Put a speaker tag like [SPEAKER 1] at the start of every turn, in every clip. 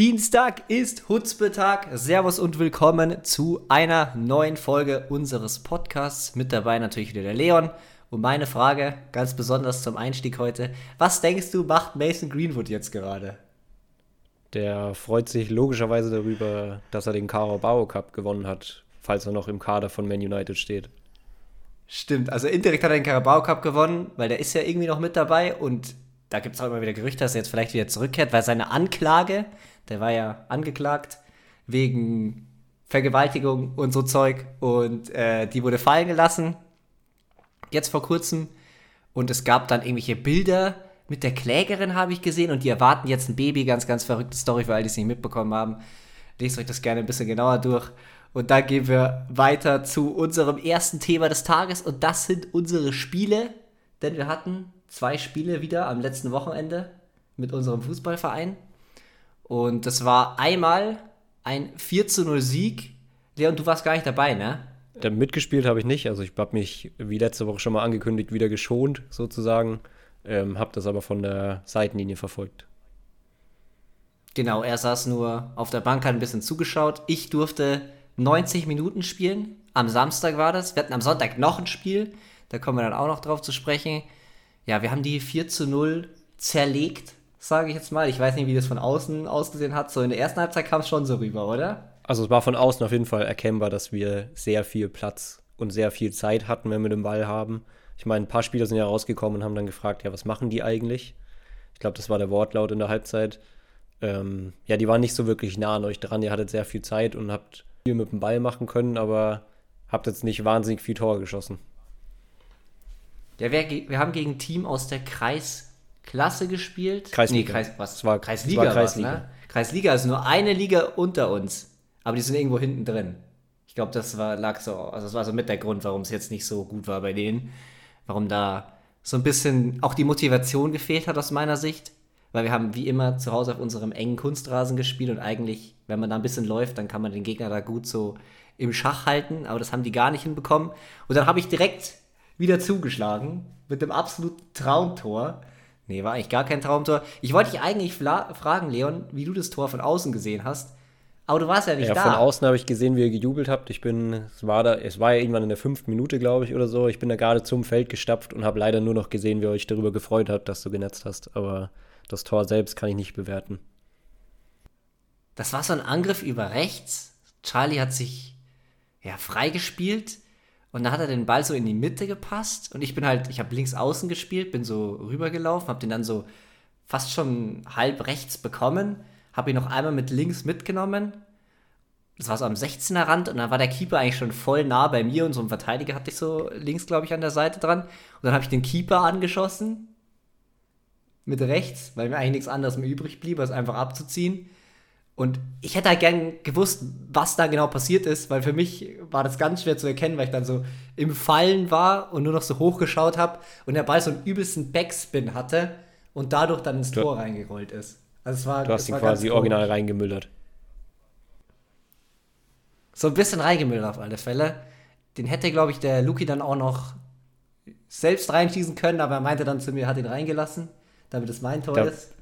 [SPEAKER 1] Dienstag ist Hutzbetag. Servus und willkommen zu einer neuen Folge unseres Podcasts. Mit dabei natürlich wieder der Leon. Und meine Frage, ganz besonders zum Einstieg heute: Was denkst du, macht Mason Greenwood jetzt gerade?
[SPEAKER 2] Der freut sich logischerweise darüber, dass er den Carabao Cup gewonnen hat, falls er noch im Kader von Man United steht.
[SPEAKER 1] Stimmt, also indirekt hat er den Carabao Cup gewonnen, weil der ist ja irgendwie noch mit dabei und da gibt es auch immer wieder Gerüchte, dass er jetzt vielleicht wieder zurückkehrt, weil seine Anklage, der war ja angeklagt wegen Vergewaltigung und so Zeug und äh, die wurde fallen gelassen, jetzt vor kurzem und es gab dann irgendwelche Bilder mit der Klägerin, habe ich gesehen und die erwarten jetzt ein Baby, ganz, ganz verrückte Story, für alle, die es nicht mitbekommen haben. Lest euch das gerne ein bisschen genauer durch. Und dann gehen wir weiter zu unserem ersten Thema des Tages und das sind unsere Spiele, denn wir hatten zwei Spiele wieder am letzten Wochenende mit unserem Fußballverein. Und das war einmal ein 4 zu 0 Sieg. Leon, du warst gar nicht dabei, ne?
[SPEAKER 2] Ja, mitgespielt habe ich nicht. Also ich habe mich, wie letzte Woche schon mal angekündigt, wieder geschont sozusagen. Ähm, habe das aber von der Seitenlinie verfolgt.
[SPEAKER 1] Genau, er saß nur auf der Bank, hat ein bisschen zugeschaut. Ich durfte 90 Minuten spielen. Am Samstag war das. Wir hatten am Sonntag noch ein Spiel. Da kommen wir dann auch noch drauf zu sprechen. Ja, wir haben die 4 zu 0 zerlegt, sage ich jetzt mal. Ich weiß nicht, wie das von außen ausgesehen hat. So in der ersten Halbzeit kam es schon so rüber, oder?
[SPEAKER 2] Also es war von außen auf jeden Fall erkennbar, dass wir sehr viel Platz und sehr viel Zeit hatten, wenn wir den Ball haben. Ich meine, ein paar Spieler sind ja rausgekommen und haben dann gefragt, ja, was machen die eigentlich? Ich glaube, das war der Wortlaut in der Halbzeit. Ähm, ja, die waren nicht so wirklich nah an euch dran. Ihr hattet sehr viel Zeit und habt viel mit dem Ball machen können, aber habt jetzt nicht wahnsinnig viel Tore geschossen.
[SPEAKER 1] Ja, wir, wir haben gegen ein Team aus der Kreisklasse gespielt.
[SPEAKER 2] Kreisliga.
[SPEAKER 1] Nee, Kreis, was? Es war Kreisliga. Es war Kreisliga. Was, ne? Kreisliga ist nur eine Liga unter uns, aber die sind irgendwo hinten drin. Ich glaube, das war, lag so, also das war so mit der Grund, warum es jetzt nicht so gut war bei denen. Warum da so ein bisschen auch die Motivation gefehlt hat aus meiner Sicht. Weil wir haben wie immer zu Hause auf unserem engen Kunstrasen gespielt und eigentlich, wenn man da ein bisschen läuft, dann kann man den Gegner da gut so im Schach halten, aber das haben die gar nicht hinbekommen. Und dann habe ich direkt wieder zugeschlagen mit dem absoluten Traumtor. Nee, war eigentlich gar kein Traumtor. Ich wollte dich eigentlich fragen, Leon, wie du das Tor von außen gesehen hast. Aber du warst ja nicht ja, da.
[SPEAKER 2] Von außen habe ich gesehen, wie ihr gejubelt habt. Ich bin, es war da, es war ja irgendwann in der fünften Minute, glaube ich, oder so. Ich bin da gerade zum Feld gestapft und habe leider nur noch gesehen, wie ihr euch darüber gefreut habt, dass du genetzt hast. Aber das Tor selbst kann ich nicht bewerten.
[SPEAKER 1] Das war so ein Angriff über rechts. Charlie hat sich ja freigespielt und da hat er den Ball so in die Mitte gepasst. Und ich bin halt, ich habe links außen gespielt, bin so rübergelaufen, habe den dann so fast schon halb rechts bekommen, habe ihn noch einmal mit links mitgenommen. Das war so am 16er Rand und dann war der Keeper eigentlich schon voll nah bei mir und so ein Verteidiger hatte ich so links, glaube ich, an der Seite dran. Und dann habe ich den Keeper angeschossen mit rechts, weil mir eigentlich nichts anderes mehr übrig blieb, als einfach abzuziehen. Und ich hätte halt gern gewusst, was da genau passiert ist, weil für mich war das ganz schwer zu erkennen, weil ich dann so im Fallen war und nur noch so hochgeschaut habe und der Ball so einen übelsten Backspin hatte und dadurch dann ins Tor reingerollt ist.
[SPEAKER 2] Also es war, du hast ihn quasi original reingemüllert.
[SPEAKER 1] So ein bisschen reingemüllert auf alle Fälle. Den hätte, glaube ich, der Luki dann auch noch selbst reinschießen können, aber er meinte dann zu mir, hat ihn reingelassen, damit es mein Tor da, ist.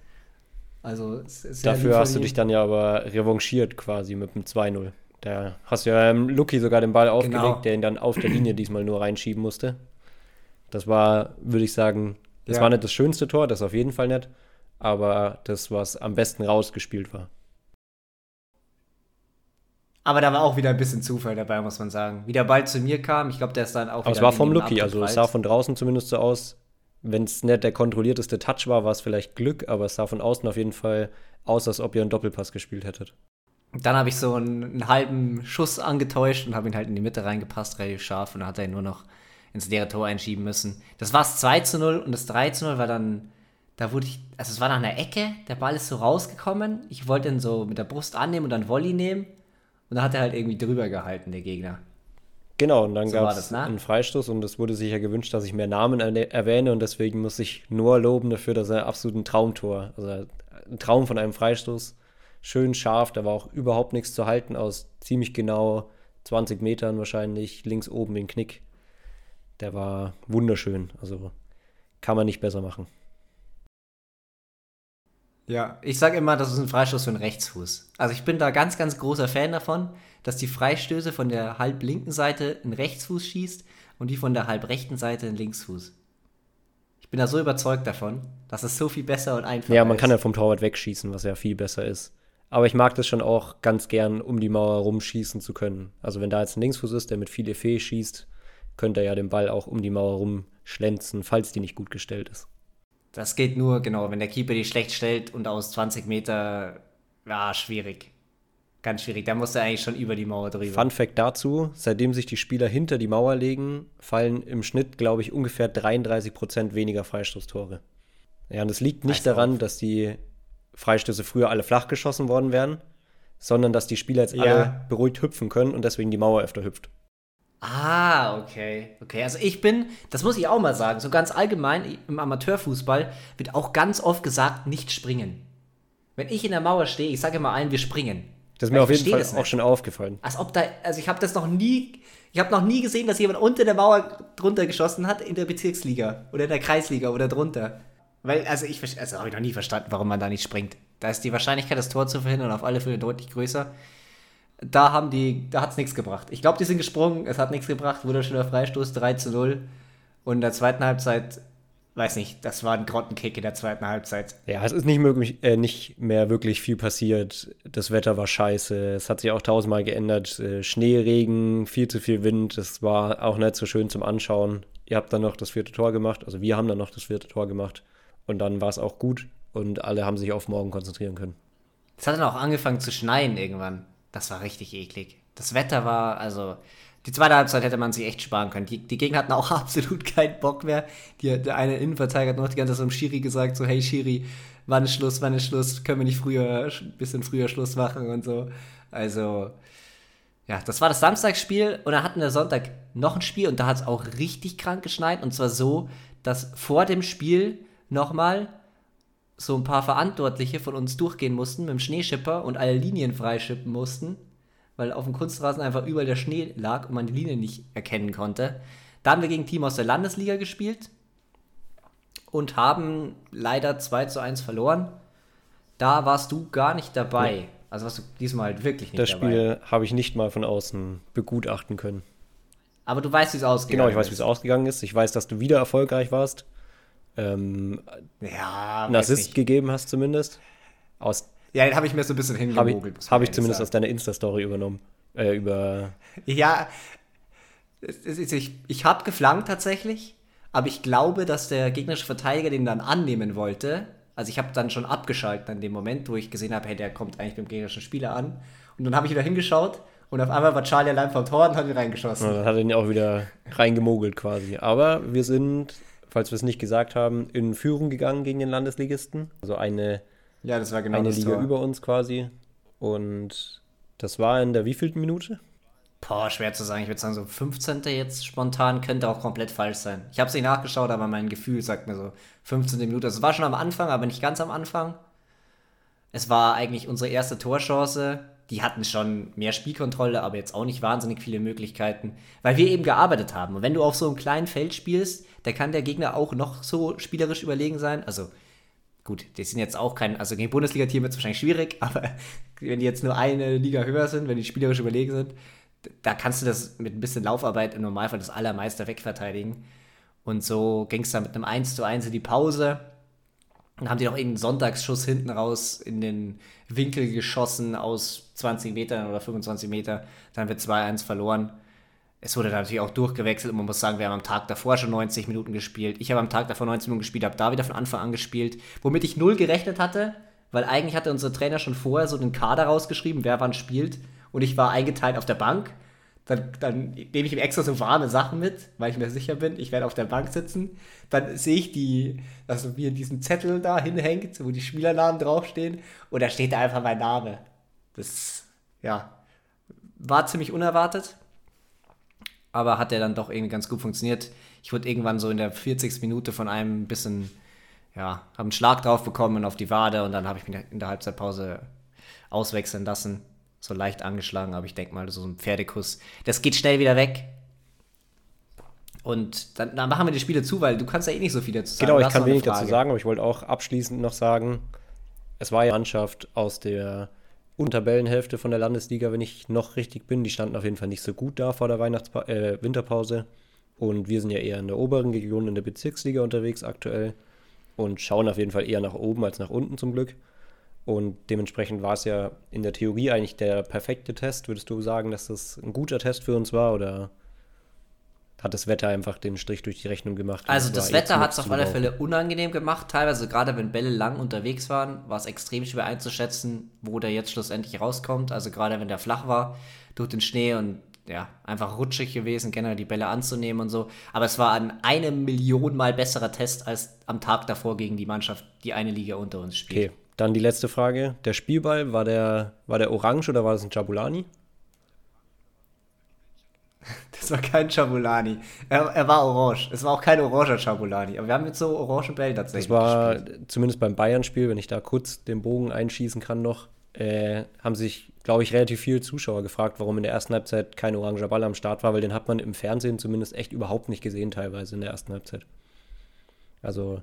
[SPEAKER 2] Also Dafür hast du dich dann ja aber revanchiert quasi mit dem 2-0. Da hast du ja ähm, Lucky sogar den Ball aufgelegt, genau. der ihn dann auf der Linie diesmal nur reinschieben musste. Das war, würde ich sagen, das ja. war nicht das schönste Tor, das auf jeden Fall nicht, aber das, was am besten rausgespielt war.
[SPEAKER 1] Aber da war auch wieder ein bisschen Zufall dabei, muss man sagen. Wie der Ball zu mir kam, ich glaube, der ist dann auch.
[SPEAKER 2] Aber es war vom Lucky, also es sah von draußen zumindest so aus, wenn es nicht der kontrollierteste Touch war, war es vielleicht Glück, aber es sah von außen auf jeden Fall aus, als ob ihr einen Doppelpass gespielt hättet.
[SPEAKER 1] Dann habe ich so einen, einen, halben Schuss angetäuscht und habe ihn halt in die Mitte reingepasst, relativ scharf, und dann hat er ihn nur noch ins leere Tor einschieben müssen. Das war es 2 zu 0 und das 3 zu 0 war dann, da wurde ich, also es war nach einer Ecke, der Ball ist so rausgekommen, ich wollte ihn so mit der Brust annehmen und dann Volley nehmen und dann hat er halt irgendwie drüber gehalten, der Gegner.
[SPEAKER 2] Genau, und dann so gab es ne? einen Freistoß und es wurde sich ja gewünscht, dass ich mehr Namen erwähne und deswegen muss ich Noah loben dafür, dass er absolut ein Traumtor, also ein Traum von einem Freistoß, schön scharf, da war auch überhaupt nichts zu halten aus ziemlich genau 20 Metern wahrscheinlich, links oben den Knick. Der war wunderschön, also kann man nicht besser machen.
[SPEAKER 1] Ja, ich sage immer, das ist ein Freistoß für einen Rechtsfuß. Also ich bin da ganz, ganz großer Fan davon, dass die Freistöße von der halb linken Seite einen Rechtsfuß schießt und die von der halb rechten Seite einen Linksfuß. Ich bin da so überzeugt davon, dass es so viel besser und einfacher ist.
[SPEAKER 2] Ja, man kann ja vom Torwart wegschießen, was ja viel besser ist. Aber ich mag das schon auch ganz gern, um die Mauer rumschießen zu können. Also wenn da jetzt ein Linksfuß ist, der mit viel Effet schießt, könnte er ja den Ball auch um die Mauer rumschlänzen, falls die nicht gut gestellt ist.
[SPEAKER 1] Das geht nur, genau, wenn der Keeper die schlecht stellt und aus 20 Meter, ja, schwierig. Ganz schwierig. Da muss er eigentlich schon über die Mauer drüber.
[SPEAKER 2] Fun Fact dazu: Seitdem sich die Spieler hinter die Mauer legen, fallen im Schnitt, glaube ich, ungefähr 33 Prozent weniger Freistoßtore. Ja, und es liegt nicht
[SPEAKER 1] Weiß
[SPEAKER 2] daran,
[SPEAKER 1] auf.
[SPEAKER 2] dass die Freistöße früher alle flach geschossen worden wären, sondern dass die Spieler jetzt
[SPEAKER 1] Ja.
[SPEAKER 2] alle beruhigt hüpfen können und deswegen die Mauer öfter hüpft.
[SPEAKER 1] Ah, okay. Okay, also ich bin, das muss ich auch mal sagen, so ganz allgemein im Amateurfußball wird auch ganz oft gesagt, nicht springen. Wenn ich in der Mauer stehe, ich sage immer allen, wir springen.
[SPEAKER 2] Das ist mir
[SPEAKER 1] ich
[SPEAKER 2] auf jeden Fall auch
[SPEAKER 1] nicht.
[SPEAKER 2] schon aufgefallen.
[SPEAKER 1] Als ob da, also ich habe das noch nie, ich habe noch nie gesehen, dass jemand unter der Mauer drunter geschossen hat in der Bezirksliga oder in der Kreisliga oder drunter. Weil, also ich, also habe ich noch nie verstanden, warum man da nicht springt. Da ist die Wahrscheinlichkeit, das Tor zu verhindern, auf alle Fälle deutlich größer. Da haben die, da hat es nichts gebracht. Ich glaube, die sind gesprungen, es hat nichts gebracht, wunderschöner Freistoß, 3 zu 0. Und in der zweiten Halbzeit, weiß nicht, das war ein Grottenkick in der zweiten Halbzeit.
[SPEAKER 2] Ja, es ist nicht, möglich, äh, nicht mehr wirklich viel passiert. Das Wetter war scheiße. Es hat sich auch tausendmal geändert. Äh, Schnee, Regen, viel zu viel Wind. Es war auch nicht so schön zum Anschauen. Ihr habt dann noch das vierte Tor gemacht. Also wir haben dann noch das vierte Tor gemacht. Und dann war es auch gut. Und alle haben sich auf morgen konzentrieren können.
[SPEAKER 1] Es hat dann auch angefangen zu schneien irgendwann. Das war richtig eklig. Das Wetter war, also, die zweite Halbzeit hätte man sich echt sparen können. Die, die Gegner hatten auch absolut keinen Bock mehr. Die, der eine Innenverteidiger hat noch die ganze Zeit dem Schiri gesagt, so, hey Schiri, wann ist Schluss, wann ist Schluss, können wir nicht früher, ein bisschen früher Schluss machen und so. Also, ja, das war das Samstagsspiel und dann hatten wir Sonntag noch ein Spiel und da hat es auch richtig krank geschneit und zwar so, dass vor dem Spiel nochmal so ein paar Verantwortliche von uns durchgehen mussten mit dem Schneeschipper und alle Linien freischippen mussten, weil auf dem Kunstrasen einfach überall der Schnee lag und man die Linien nicht erkennen konnte. Da haben wir gegen ein Team aus der Landesliga gespielt und haben leider 2 zu 1 verloren. Da warst du gar nicht dabei. Also warst du diesmal halt wirklich nicht
[SPEAKER 2] Das
[SPEAKER 1] dabei.
[SPEAKER 2] Spiel habe ich nicht mal von außen begutachten können.
[SPEAKER 1] Aber du weißt, wie es ausgeht.
[SPEAKER 2] Genau, ich weiß, wie es ausgegangen ist. Ich weiß, dass du wieder erfolgreich warst. Ähm,
[SPEAKER 1] Ja,
[SPEAKER 2] einen
[SPEAKER 1] weiß
[SPEAKER 2] Assist
[SPEAKER 1] nicht.
[SPEAKER 2] gegeben hast zumindest. Aus,
[SPEAKER 1] Ja, den habe ich mir so ein bisschen
[SPEAKER 2] habe ich,
[SPEAKER 1] hingemogelt. muss man
[SPEAKER 2] hab ich zumindest
[SPEAKER 1] sagen.
[SPEAKER 2] aus deiner Insta-Story übernommen. Äh, über
[SPEAKER 1] Ja, ich, ich habe geflankt tatsächlich, aber ich glaube, dass der gegnerische Verteidiger den dann annehmen wollte. Also ich habe dann schon abgeschaltet in dem Moment, wo ich gesehen habe, hey, der kommt eigentlich beim gegnerischen Spieler an. Und dann habe ich wieder hingeschaut und auf einmal war Charlie allein vom Tor und hat ihn reingeschossen.
[SPEAKER 2] Und dann hat er ihn auch wieder reingemogelt quasi. Aber wir sind, falls wir es nicht gesagt haben, in Führung gegangen gegen den Landesligisten. Also eine,
[SPEAKER 1] Ja, das war genau
[SPEAKER 2] eine
[SPEAKER 1] das
[SPEAKER 2] Liga
[SPEAKER 1] Tor.
[SPEAKER 2] über uns quasi. Und das war in der wievielten Minute?
[SPEAKER 1] Boah, schwer zu sagen. Ich würde sagen, so 15. jetzt spontan könnte auch komplett falsch sein. Ich habe es nicht nachgeschaut, aber mein Gefühl sagt mir so 15. Minute. Es war schon am Anfang, aber nicht ganz am Anfang. Es war eigentlich unsere erste Torchance. Die hatten schon mehr Spielkontrolle, aber jetzt auch nicht wahnsinnig viele Möglichkeiten, weil wir eben gearbeitet haben. Und wenn du auf so einem kleinen Feld spielst, da kann der Gegner auch noch so spielerisch überlegen sein. Also gut, die sind jetzt auch kein, also gegen Bundesliga-Team wird es wahrscheinlich schwierig, aber wenn die jetzt nur eine Liga höher sind, wenn die spielerisch überlegen sind, da kannst du das mit ein bisschen Laufarbeit im Normalfall das Allermeister wegverteidigen. Und so ging es dann mit einem 1 zu 1 in die Pause. Dann haben die noch irgendeinen Sonntagsschuss hinten raus in den Winkel geschossen aus 20 Metern oder 25 Meter. Dann haben wir 2-1 verloren. Es wurde dann natürlich auch durchgewechselt und man muss sagen, wir haben am Tag davor schon 90 Minuten gespielt. Ich habe am Tag davor 90 Minuten gespielt, habe da wieder von Anfang an gespielt, womit ich null gerechnet hatte, weil eigentlich hatte unser Trainer schon vorher so den Kader rausgeschrieben, wer wann spielt und ich war eingeteilt auf der Bank. Dann, dann nehme ich ihm extra so warme Sachen mit, weil ich mir sicher bin, ich werde auf der Bank sitzen. Dann sehe ich die, also wie diesen Zettel da hinhängt, wo die Spielernamen draufstehen und da steht da einfach mein Name. Das, ja, war ziemlich unerwartet aber hat der dann doch irgendwie ganz gut funktioniert. Ich wurde irgendwann so in der 40. Minute von einem ein bisschen, ja, habe einen Schlag drauf bekommen auf die Wade und dann habe ich mich in der Halbzeitpause auswechseln lassen. So leicht angeschlagen, aber ich denke mal, so ein Pferdekuss. Das geht schnell wieder weg. Und dann, dann machen wir die Spiele zu, weil du kannst ja eh nicht so viel dazu sagen.
[SPEAKER 2] Genau, ich kann wenig dazu sagen, aber ich wollte auch abschließend noch sagen, es war ja Mannschaft aus der Untertabellenhälfte von der Landesliga, wenn ich noch richtig bin. Die standen auf jeden Fall nicht so gut da vor der Weihnachtspa äh, Winterpause. Und wir sind ja eher in der oberen Region, in der Bezirksliga unterwegs aktuell und schauen auf jeden Fall eher nach oben als nach unten zum Glück. Und dementsprechend war es ja in der Theorie eigentlich der perfekte Test. Würdest du sagen, dass das ein guter Test für uns war oder hat das Wetter einfach den Strich durch die Rechnung gemacht?
[SPEAKER 1] Also das Wetter hat es auf alle Fälle unangenehm gemacht. Teilweise gerade wenn Bälle lang unterwegs waren, war es extrem schwer einzuschätzen, wo der jetzt schlussendlich rauskommt. Also gerade wenn der flach war durch den Schnee und ja, einfach rutschig gewesen, generell die Bälle anzunehmen und so. Aber es war ein eine Million Mal besserer Test als am Tag davor gegen die Mannschaft, die eine Liga unter uns spielt.
[SPEAKER 2] Okay, dann die letzte Frage. Der Spielball, war der, war der orange oder war das ein Jabulani?
[SPEAKER 1] Das war kein Chabulani. Er, er, war orange. Es war auch kein oranger Chabulani. Aber wir haben jetzt so orange Bälle tatsächlich.
[SPEAKER 2] Das war gespielt. zumindest beim Bayern-Spiel, wenn ich da kurz den Bogen einschießen kann noch, äh, haben sich, glaube ich, relativ viele Zuschauer gefragt, warum in der ersten Halbzeit kein oranger Ball am Start war, weil den hat man im Fernsehen zumindest echt überhaupt nicht gesehen, teilweise in der ersten Halbzeit. Also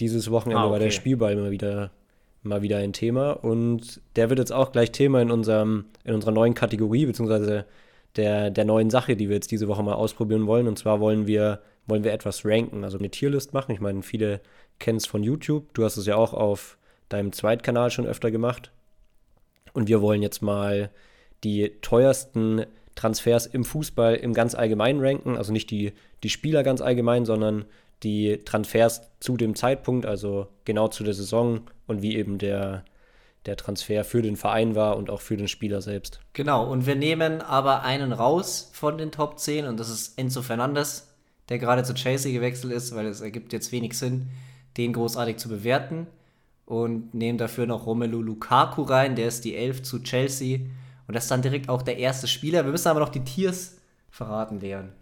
[SPEAKER 2] dieses Wochenende ah, okay. war der Spielball mal wieder mal wieder ein Thema und der wird jetzt auch gleich Thema in unserem in unserer neuen Kategorie beziehungsweise der der neuen Sache, die wir jetzt diese Woche mal ausprobieren wollen und zwar wollen wir wollen wir etwas ranken, also eine Tierlist machen. Ich meine, viele kennen es von YouTube. Du hast es ja auch auf deinem Zweitkanal schon öfter gemacht. Und wir wollen jetzt mal die teuersten Transfers im Fußball im ganz allgemeinen ranken. Also nicht die, die Spieler ganz allgemein, sondern die Transfers zu dem Zeitpunkt, also genau zu der Saison und wie eben der, der Transfer für den Verein war und auch für den Spieler selbst.
[SPEAKER 1] Genau, und wir nehmen aber einen raus von den Top 10 und das ist Enzo Fernandes, der gerade zu Chelsea gewechselt ist, weil es ergibt jetzt wenig Sinn, den großartig zu bewerten. Und nehmen dafür noch Romelu Lukaku rein, der ist die 11 zu Chelsea. Und das ist dann direkt auch der erste Spieler. Wir müssen aber noch die Tiers verraten, Leon.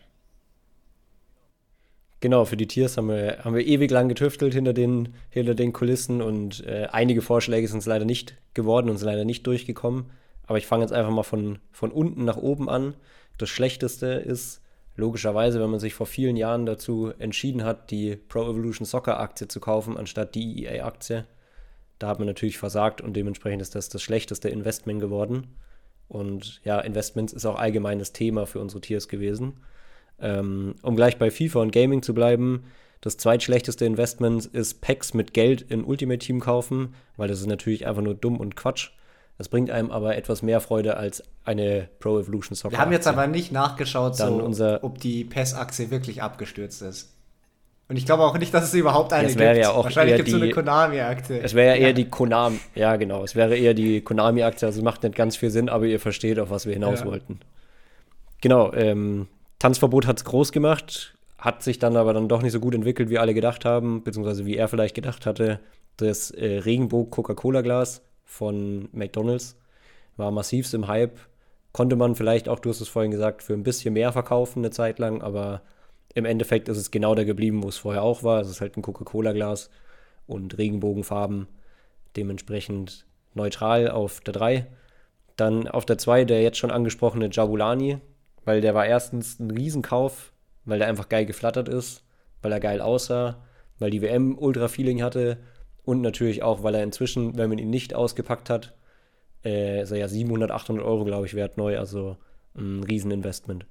[SPEAKER 2] Genau, für die Tiers haben wir, haben wir ewig lang getüftelt hinter den, hinter den Kulissen und äh, einige Vorschläge sind es leider nicht geworden und sind leider nicht durchgekommen. Aber ich fange jetzt einfach mal von, von unten nach oben an. Das Schlechteste ist logischerweise, wenn man sich vor vielen Jahren dazu entschieden hat, die Pro Evolution Soccer Aktie zu kaufen, anstatt die EA Aktie. Da hat man natürlich versagt und dementsprechend ist das das schlechteste Investment geworden. Und ja, Investments ist auch allgemeines Thema für unsere Tiers gewesen. Ähm, um gleich bei FIFA und Gaming zu bleiben, das zweitschlechteste Investment ist Packs mit Geld in Ultimate Team kaufen, weil das ist natürlich einfach nur dumm und Quatsch. Das bringt einem aber etwas mehr Freude als eine Pro Evolution
[SPEAKER 1] Soccer. Wir haben jetzt aber nicht nachgeschaut, so, ob die PES-Achse wirklich abgestürzt ist. Und ich glaube auch nicht, dass es überhaupt eine
[SPEAKER 2] es gibt. Ja auch
[SPEAKER 1] Wahrscheinlich gibt
[SPEAKER 2] es
[SPEAKER 1] so eine Konami-Aktie.
[SPEAKER 2] Es wäre ja eher die Konami, ja genau, es wäre eher die Konami-Aktie, also es macht nicht ganz viel Sinn, aber ihr versteht, auf was wir hinaus ja. wollten. Genau, ähm, Tanzverbot hat es groß gemacht, hat sich dann aber dann doch nicht so gut entwickelt, wie alle gedacht haben, beziehungsweise wie er vielleicht gedacht hatte. Das äh, Regenbogen-Coca-Cola-Glas von McDonalds war massivst im Hype. Konnte man vielleicht auch, du hast es vorhin gesagt, für ein bisschen mehr verkaufen eine Zeit lang, aber im Endeffekt ist es genau da geblieben, wo es vorher auch war. Es ist halt ein Coca-Cola-Glas und Regenbogenfarben, dementsprechend neutral auf der 3. Dann auf der 2 der jetzt schon angesprochene Jabulani, weil der war erstens ein Riesenkauf, weil der einfach geil geflattert ist, weil er geil aussah, weil die WM Ultra-Feeling hatte und natürlich auch, weil er inzwischen, wenn man ihn nicht ausgepackt hat, äh, ist er ja 700, 800 Euro, glaube ich, wert neu, also ein Rieseninvestment.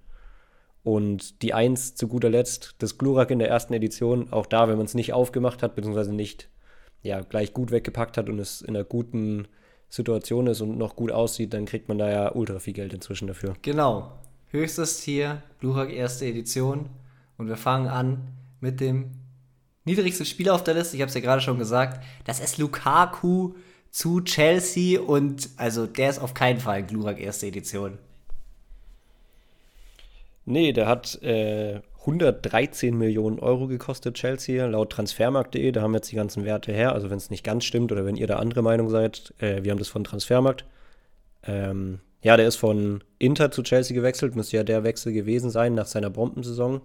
[SPEAKER 2] Und die 1 zu guter Letzt, das Glurak in der ersten Edition, auch da, wenn man es nicht aufgemacht hat, beziehungsweise nicht ja, gleich gut weggepackt hat und es in einer guten Situation ist und noch gut aussieht, dann kriegt man da ja ultra viel Geld inzwischen dafür.
[SPEAKER 1] Genau höchstes Tier, Glurak erste Edition. Und wir fangen an mit dem niedrigsten Spieler auf der Liste. Ich habe es ja gerade schon gesagt. Das ist Lukaku zu Chelsea und also der ist auf keinen Fall Glurak erste Edition.
[SPEAKER 2] Nee, der hat äh, 113 Millionen Euro gekostet, Chelsea, laut transfermarkt.de. Da haben jetzt die ganzen Werte her. Also, wenn es nicht ganz stimmt oder wenn ihr da andere Meinung seid, äh, wir haben das von Transfermarkt. Ähm, ja, der ist von Inter zu Chelsea gewechselt, müsste ja der Wechsel gewesen sein nach seiner Bombensaison.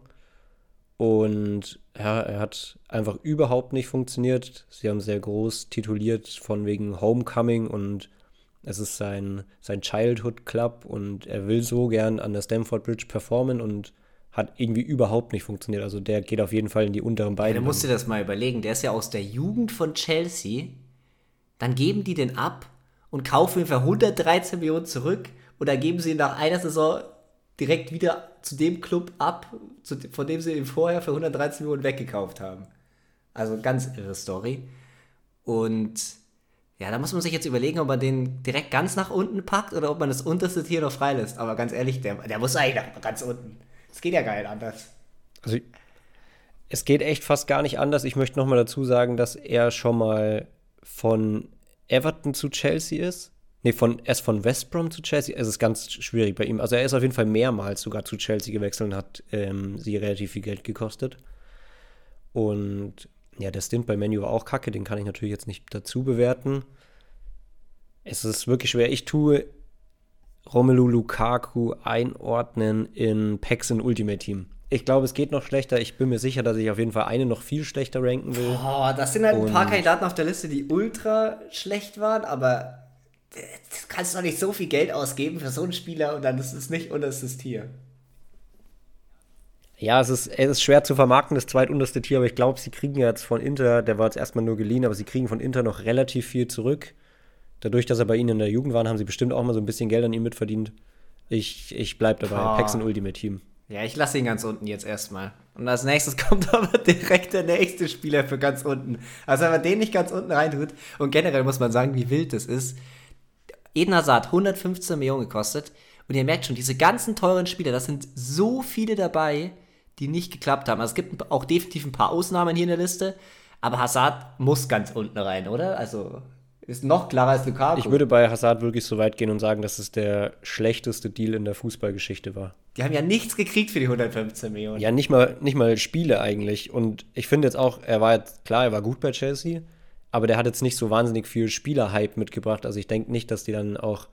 [SPEAKER 2] Und ja, er hat einfach überhaupt nicht funktioniert. Sie haben sehr groß tituliert von wegen Homecoming und es ist sein, sein Childhood Club und er will so gern an der Stamford Bridge performen und hat irgendwie überhaupt nicht funktioniert. Also der geht auf jeden Fall in die unteren Beine.
[SPEAKER 1] Ja, du musst dir das mal überlegen. Der ist ja aus der Jugend von Chelsea dann geben die den ab und kaufen ihn für 113 Millionen zurück dann geben sie ihn nach einer Saison direkt wieder zu dem Club ab, zu, von dem sie ihn vorher für 113 Millionen weggekauft haben. Also ganz irre Story. Und ja, da muss man sich jetzt überlegen, ob man den direkt ganz nach unten packt oder ob man das unterste Tier noch freilässt. Aber ganz ehrlich, der, der muss eigentlich nach ganz unten. Es geht ja gar nicht anders.
[SPEAKER 2] Also, es geht echt fast gar nicht anders. Ich möchte nochmal dazu sagen, dass er schon mal von Everton zu Chelsea ist. Nee, von, erst von West Brom zu Chelsea. Es ist ganz schwierig bei ihm. Also er ist auf jeden Fall mehrmals sogar zu Chelsea gewechselt und hat ähm, sie relativ viel Geld gekostet. Und ja, der Stint bei Menu war auch kacke, den kann ich natürlich jetzt nicht dazu bewerten. Es ist wirklich schwer. Ich tue Romelu Lukaku einordnen in Packs in Ultimate Team. Ich glaube, es geht noch schlechter. Ich bin mir sicher, dass ich auf jeden Fall eine noch viel schlechter ranken will.
[SPEAKER 1] Oh, das sind halt Und ein paar Kandidaten auf der Liste, die ultra schlecht waren, aber du kannst doch nicht so viel Geld ausgeben für so einen Spieler und dann ist es nicht unterstes Tier.
[SPEAKER 2] Ja, es ist, es ist schwer zu vermarkten, das zweitunterste Tier, aber ich glaube, sie kriegen jetzt von Inter, der war jetzt erstmal nur geliehen, aber sie kriegen von Inter noch relativ viel zurück. Dadurch, dass er bei ihnen in der Jugend war, haben sie bestimmt auch mal so ein bisschen Geld an ihm mitverdient. Ich, ich bleibe dabei. Oh. Paxton Ultimate Team.
[SPEAKER 1] Ja, ich lasse ihn ganz unten jetzt erstmal. Und als nächstes kommt aber direkt der nächste Spieler für ganz unten. Also wenn man den nicht ganz unten reintut, und generell muss man sagen, wie wild das ist. Eden Hazard, 115 Millionen gekostet. Und ihr merkt schon, diese ganzen teuren Spieler, das sind so viele dabei, die nicht geklappt haben. Also es gibt auch definitiv ein paar Ausnahmen hier in der Liste, aber Hazard muss ganz unten rein, oder? Also ist noch klarer als Lukaku.
[SPEAKER 2] Ich würde bei Hazard wirklich so weit gehen und sagen, dass es der schlechteste Deal in der Fußballgeschichte war.
[SPEAKER 1] Die haben ja nichts gekriegt für die 115 Millionen.
[SPEAKER 2] Ja, nicht mal, nicht mal Spiele eigentlich. Und ich finde jetzt auch, er war jetzt, klar, er war gut bei Chelsea, aber der hat jetzt nicht so wahnsinnig viel Spielerhype mitgebracht. Also ich denke nicht, dass die dann auch,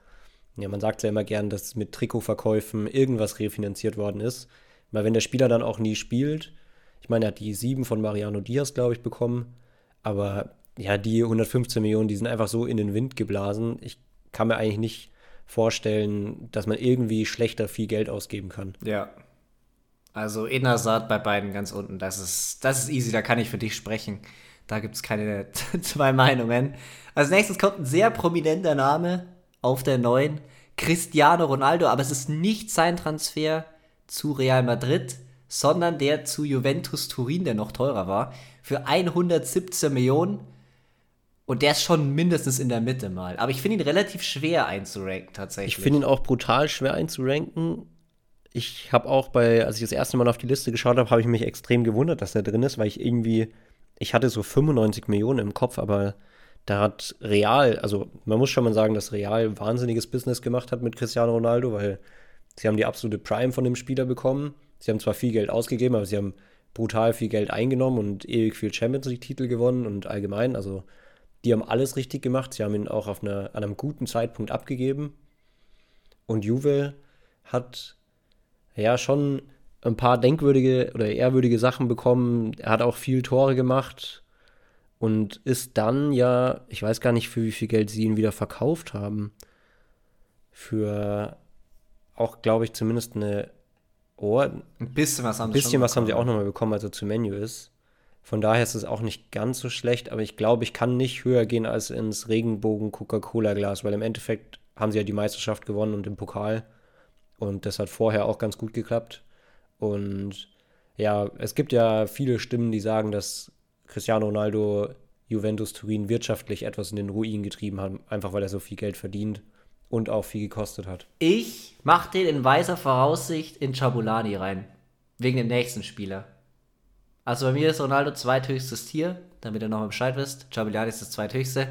[SPEAKER 2] ja, man sagt ja immer gern, dass mit Trikotverkäufen irgendwas refinanziert worden ist. Weil wenn der Spieler dann auch nie spielt, ich meine, er hat die sieben von Mariano Diaz, glaube ich, bekommen, aber ja, die 115 Millionen, die sind einfach so in den Wind geblasen. Ich kann mir eigentlich nicht vorstellen, dass man irgendwie schlechter viel Geld ausgeben kann.
[SPEAKER 1] Ja. Also Innersat bei beiden ganz unten, das ist, das ist easy, da kann ich für dich sprechen. Da gibt es keine zwei Meinungen. Als nächstes kommt ein sehr prominenter Name auf der neuen, Cristiano Ronaldo, aber es ist nicht sein Transfer zu Real Madrid, sondern der zu Juventus Turin, der noch teurer war, für 117 Millionen. Und der ist schon mindestens in der Mitte mal. Aber ich finde ihn relativ schwer einzuranken tatsächlich.
[SPEAKER 2] Ich finde ihn auch brutal schwer einzuranken. Ich habe auch bei, als ich das erste Mal auf die Liste geschaut habe, habe ich mich extrem gewundert, dass er drin ist, weil ich irgendwie, ich hatte so 95 Millionen im Kopf, aber da hat Real, also man muss schon mal sagen, dass Real wahnsinniges Business gemacht hat mit Cristiano Ronaldo, weil Sie haben die absolute Prime von dem Spieler bekommen. Sie haben zwar viel Geld ausgegeben, aber sie haben brutal viel Geld eingenommen und ewig viel Champions League-Titel gewonnen und allgemein. Also, die haben alles richtig gemacht. Sie haben ihn auch auf eine, an einem guten Zeitpunkt abgegeben. Und Juve hat ja schon ein paar denkwürdige oder ehrwürdige Sachen bekommen. Er hat auch viel Tore gemacht und ist dann ja, ich weiß gar nicht, für wie viel Geld sie ihn wieder verkauft haben. Für auch, glaube ich, zumindest eine Ohr.
[SPEAKER 1] Ein bisschen was
[SPEAKER 2] haben sie Ein bisschen was haben sie auch nochmal bekommen, als er zu Menü ist. Von daher ist es auch nicht ganz so schlecht, aber ich glaube, ich kann nicht höher gehen als ins Regenbogen-Coca-Cola-Glas, weil im Endeffekt haben sie ja die Meisterschaft gewonnen und den Pokal. Und das hat vorher auch ganz gut geklappt. Und ja, es gibt ja viele Stimmen, die sagen, dass Cristiano Ronaldo Juventus Turin wirtschaftlich etwas in den Ruin getrieben hat, einfach weil er so viel Geld verdient und auch viel gekostet hat.
[SPEAKER 1] Ich mach den in weiser Voraussicht in Chabulani rein. Wegen dem nächsten Spieler. Also bei mir ist Ronaldo zweithöchstes Tier, damit ihr nochmal Bescheid wisst. Chabulani ist das zweithöchste.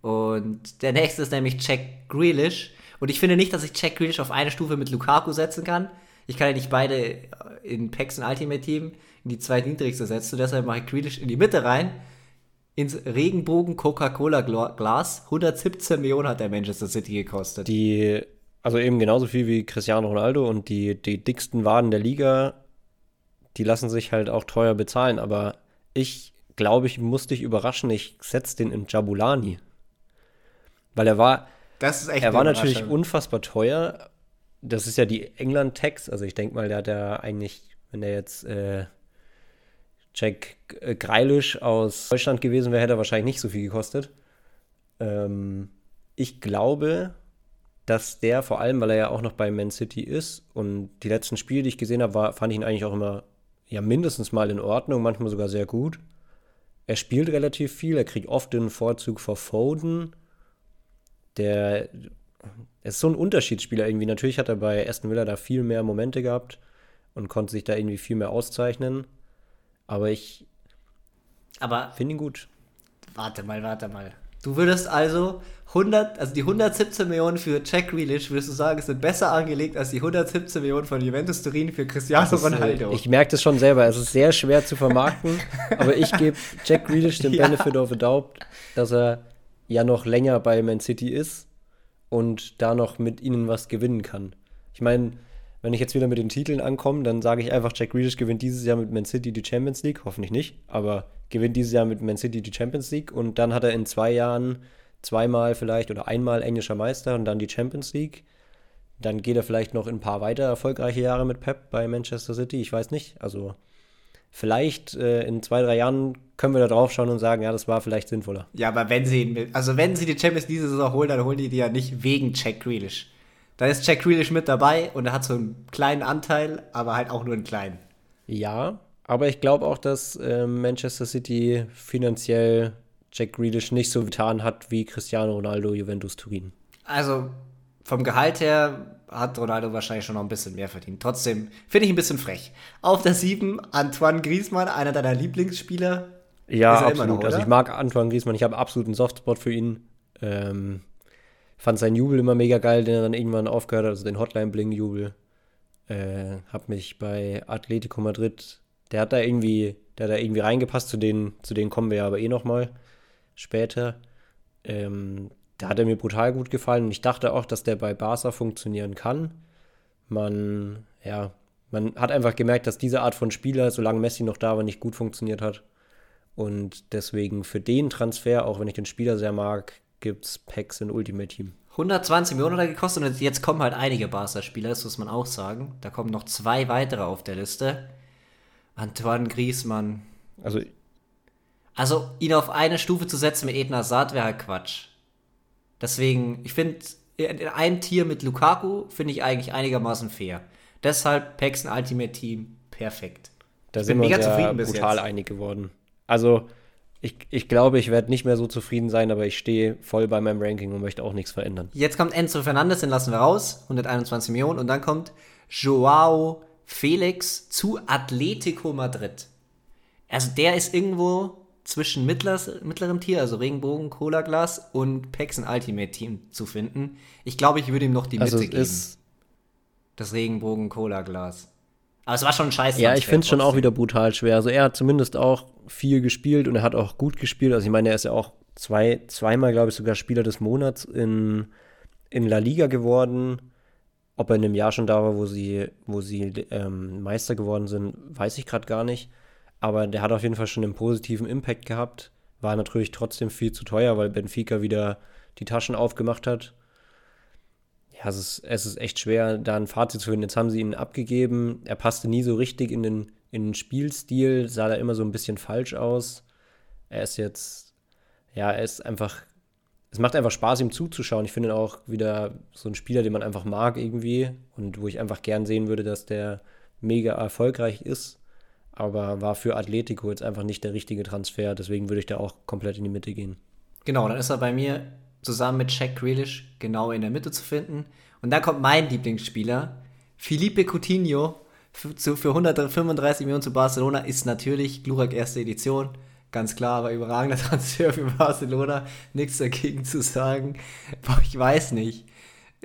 [SPEAKER 1] Und der nächste ist nämlich Jack Grealish. Und ich finde nicht, dass ich Jack Grealish auf eine Stufe mit Lukaku setzen kann. Ich kann ja nicht beide in Packs und Ultimate Team in die zweitniedrigste setzen. Deshalb mache ich Grealish in die Mitte rein ins Regenbogen Coca-Cola Glas. 117 Millionen hat der Manchester City gekostet.
[SPEAKER 2] Die, also eben genauso viel wie Cristiano Ronaldo und die, die dicksten Waden der Liga, die lassen sich halt auch teuer bezahlen. Aber ich glaube, ich muss dich überraschen, ich setze den in Jabulani. Weil er war,
[SPEAKER 1] das ist echt
[SPEAKER 2] er war natürlich unfassbar teuer. Das ist ja die England-Tax. Also ich denke mal, der hat ja eigentlich, wenn der jetzt äh, Jack äh, Greilish aus Deutschland gewesen wäre, hätte er wahrscheinlich nicht so viel gekostet. Ähm, ich glaube, dass der vor allem, weil er ja auch noch bei Man City ist und die letzten Spiele, die ich gesehen habe, war, fand ich ihn eigentlich auch immer ja mindestens mal in Ordnung, manchmal sogar sehr gut. Er spielt relativ viel, er kriegt oft den Vorzug vor Foden. Der ist so ein Unterschiedsspieler irgendwie. Natürlich hat er bei Aston Villa da viel mehr Momente gehabt und konnte sich da irgendwie viel mehr auszeichnen. Aber ich finde ihn gut.
[SPEAKER 1] Warte mal, warte mal. Du würdest also 100, also die 117 Millionen für Jack Grealish, würdest du sagen, sind besser angelegt als die 117 Millionen von Juventus Turin für Cristiano ist, Ronaldo.
[SPEAKER 2] Ich merke das schon selber, es ist sehr schwer zu vermarkten, aber ich gebe Jack Grealish den ja. Benefit of the Doubt, dass er ja noch länger bei Man City ist und da noch mit ihnen was gewinnen kann. Ich meine, wenn ich jetzt wieder mit den Titeln ankomme, dann sage ich einfach, Jack Grealish gewinnt dieses Jahr mit Man City die Champions League. Hoffentlich nicht, aber gewinnt dieses Jahr mit Man City die Champions League und dann hat er in zwei Jahren zweimal vielleicht oder einmal englischer Meister und dann die Champions League. Dann geht er vielleicht noch in ein paar weitere erfolgreiche Jahre mit Pep bei Manchester City. Ich weiß nicht. Also vielleicht äh, in zwei, drei Jahren können wir da drauf schauen und sagen, ja, das war vielleicht sinnvoller.
[SPEAKER 1] Ja, aber wenn sie, also wenn sie die Champions League diese Saison holen, dann holen die die ja nicht wegen Jack Grealish. Da ist Jack Grealish mit dabei und er hat so einen kleinen Anteil, aber halt auch nur einen kleinen.
[SPEAKER 2] Ja, aber ich glaube auch, dass äh, Manchester City finanziell Jack Grealish nicht so getan hat wie Cristiano Ronaldo Juventus Turin.
[SPEAKER 1] Also vom Gehalt her hat Ronaldo wahrscheinlich schon noch ein bisschen mehr verdient. Trotzdem finde ich ein bisschen frech. Auf der 7 Antoine Griezmann, einer deiner Lieblingsspieler.
[SPEAKER 2] Ja, absolut. Noch, also ich mag Antoine Griezmann, ich habe absolut einen Softspot für ihn. Ähm, fand seinen Jubel immer mega geil, den er dann irgendwann aufgehört hat, also den Hotline-Bling-Jubel. Äh, hab mich bei Atletico Madrid, der hat da irgendwie, der hat da irgendwie reingepasst, zu denen, zu denen kommen wir ja aber eh nochmal später. Ähm, da hat er mir brutal gut gefallen und ich dachte auch, dass der bei Barca funktionieren kann. Man, ja, man hat einfach gemerkt, dass diese Art von Spieler, solange Messi noch da war, nicht gut funktioniert hat. Und deswegen für den Transfer, auch wenn ich den Spieler sehr mag, gibt es Packs in Ultimate Team.
[SPEAKER 1] 120 Millionen hat er gekostet und jetzt kommen halt einige Barca-Spieler, das muss man auch sagen. Da kommen noch zwei weitere auf der Liste. Antoine Griezmann.
[SPEAKER 2] Also,
[SPEAKER 1] also ihn auf eine Stufe zu setzen mit Edna Saad wäre halt Quatsch. Deswegen, ich finde, in einem Tier mit Lukaku finde ich eigentlich einigermaßen fair. Deshalb Packs in Ultimate Team perfekt.
[SPEAKER 2] Da ich sind wir bis brutal jetzt. einig geworden. Also, ich, ich glaube, ich werde nicht mehr so zufrieden sein, aber ich stehe voll bei meinem Ranking und möchte auch nichts verändern.
[SPEAKER 1] Jetzt kommt Enzo Fernandes, den lassen wir raus, 121 Millionen. Und dann kommt Joao Felix zu Atletico Madrid. Also der ist irgendwo zwischen mittlers, mittlerem Tier, also Regenbogen, Cola-Glas und Pexen Ultimate Team zu finden. Ich glaube, ich würde ihm noch die Mitte also geben. Das Regenbogen, Cola-Glas. Aber es war schon scheiße.
[SPEAKER 2] Ja, ich finde es schon auch wieder brutal schwer. Also er hat zumindest auch viel gespielt und er hat auch gut gespielt. Also ich meine, er ist ja auch zwei, zweimal, glaube ich, sogar Spieler des Monats in, in La Liga geworden. Ob er in dem Jahr schon da war, wo sie, wo sie ähm, Meister geworden sind, weiß ich gerade gar nicht. Aber der hat auf jeden Fall schon einen positiven Impact gehabt. War natürlich trotzdem viel zu teuer, weil Benfica wieder die Taschen aufgemacht hat ja, es ist, es ist echt schwer, da ein Fazit zu finden. Jetzt haben sie ihn abgegeben. Er passte nie so richtig in den, in den Spielstil, sah da immer so ein bisschen falsch aus. Er ist jetzt, ja, er ist einfach, es macht einfach Spaß, ihm zuzuschauen. Ich finde ihn auch wieder so ein Spieler, den man einfach mag irgendwie und wo ich einfach gern sehen würde, dass der mega erfolgreich ist. Aber war für Atletico jetzt einfach nicht der richtige Transfer. Deswegen würde ich da auch komplett in die Mitte gehen.
[SPEAKER 1] Genau, dann ist er bei mir zusammen mit Jack Grealish genau in der Mitte zu finden. Und dann kommt mein Lieblingsspieler, Felipe Coutinho, für, für 135 Millionen zu Barcelona, ist natürlich Glurak erste Edition. Ganz klar, aber überragender Transfer für Barcelona. Nichts dagegen zu sagen. Boah, ich weiß nicht.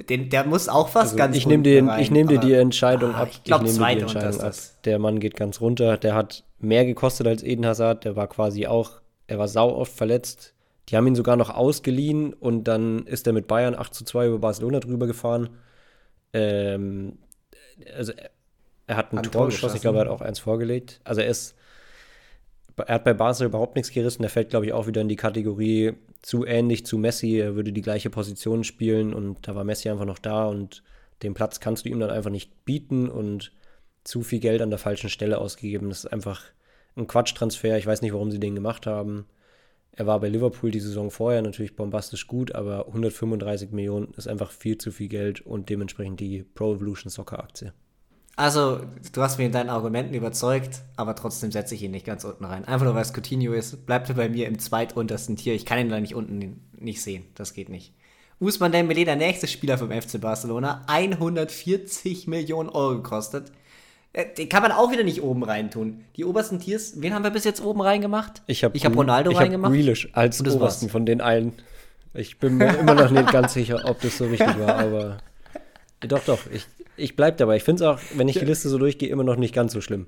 [SPEAKER 1] Den, der muss auch fast also ganz
[SPEAKER 2] ich nehme dir, ich nehm dir die Entscheidung ah, ab. Ich glaube, zweite die Entscheidung ab. Der Mann geht ganz runter. Der hat mehr gekostet als Eden Hazard. Der war quasi auch, er war sau oft verletzt. Die haben ihn sogar noch ausgeliehen und dann ist er mit Bayern 8 zu 2 über Barcelona drüber gefahren. Ähm, also er hat ein Tor geschossen, ich glaube, er hat auch eins vorgelegt. Also er ist, er hat bei Barca überhaupt nichts gerissen. Er fällt, glaube ich, auch wieder in die Kategorie zu ähnlich zu Messi. Er würde die gleiche Position spielen und da war Messi einfach noch da und den Platz kannst du ihm dann einfach nicht bieten und zu viel Geld an der falschen Stelle ausgegeben. Das ist einfach ein Quatschtransfer. Ich weiß nicht, warum sie den gemacht haben. Er war bei Liverpool die Saison vorher natürlich bombastisch gut, aber 135 Millionen ist einfach viel zu viel Geld und dementsprechend die Pro Evolution Soccer Aktie.
[SPEAKER 1] Also, du hast mich in deinen Argumenten überzeugt, aber trotzdem setze ich ihn nicht ganz unten rein. Einfach nur, weil es Coutinho ist, bleibt er bei mir im zweituntersten Tier. Ich kann ihn da nicht unten nicht sehen. Das geht nicht. Usman Dembele, der nächste Spieler vom FC Barcelona, 140 Millionen Euro gekostet. Äh, den kann man auch wieder nicht oben rein tun. Die obersten Tiers, wen haben wir bis jetzt oben reingemacht?
[SPEAKER 2] Ich habe
[SPEAKER 1] ich hab Ronaldo
[SPEAKER 2] ich
[SPEAKER 1] reingemacht.
[SPEAKER 2] Ich habe Grealish als obersten war's. von den allen. Ich bin mir immer noch nicht ganz sicher, ob das so richtig war, aber doch, doch. Ich, ich bleib dabei. Ich finde es auch, wenn ich die Liste so durchgehe, immer noch nicht ganz so schlimm.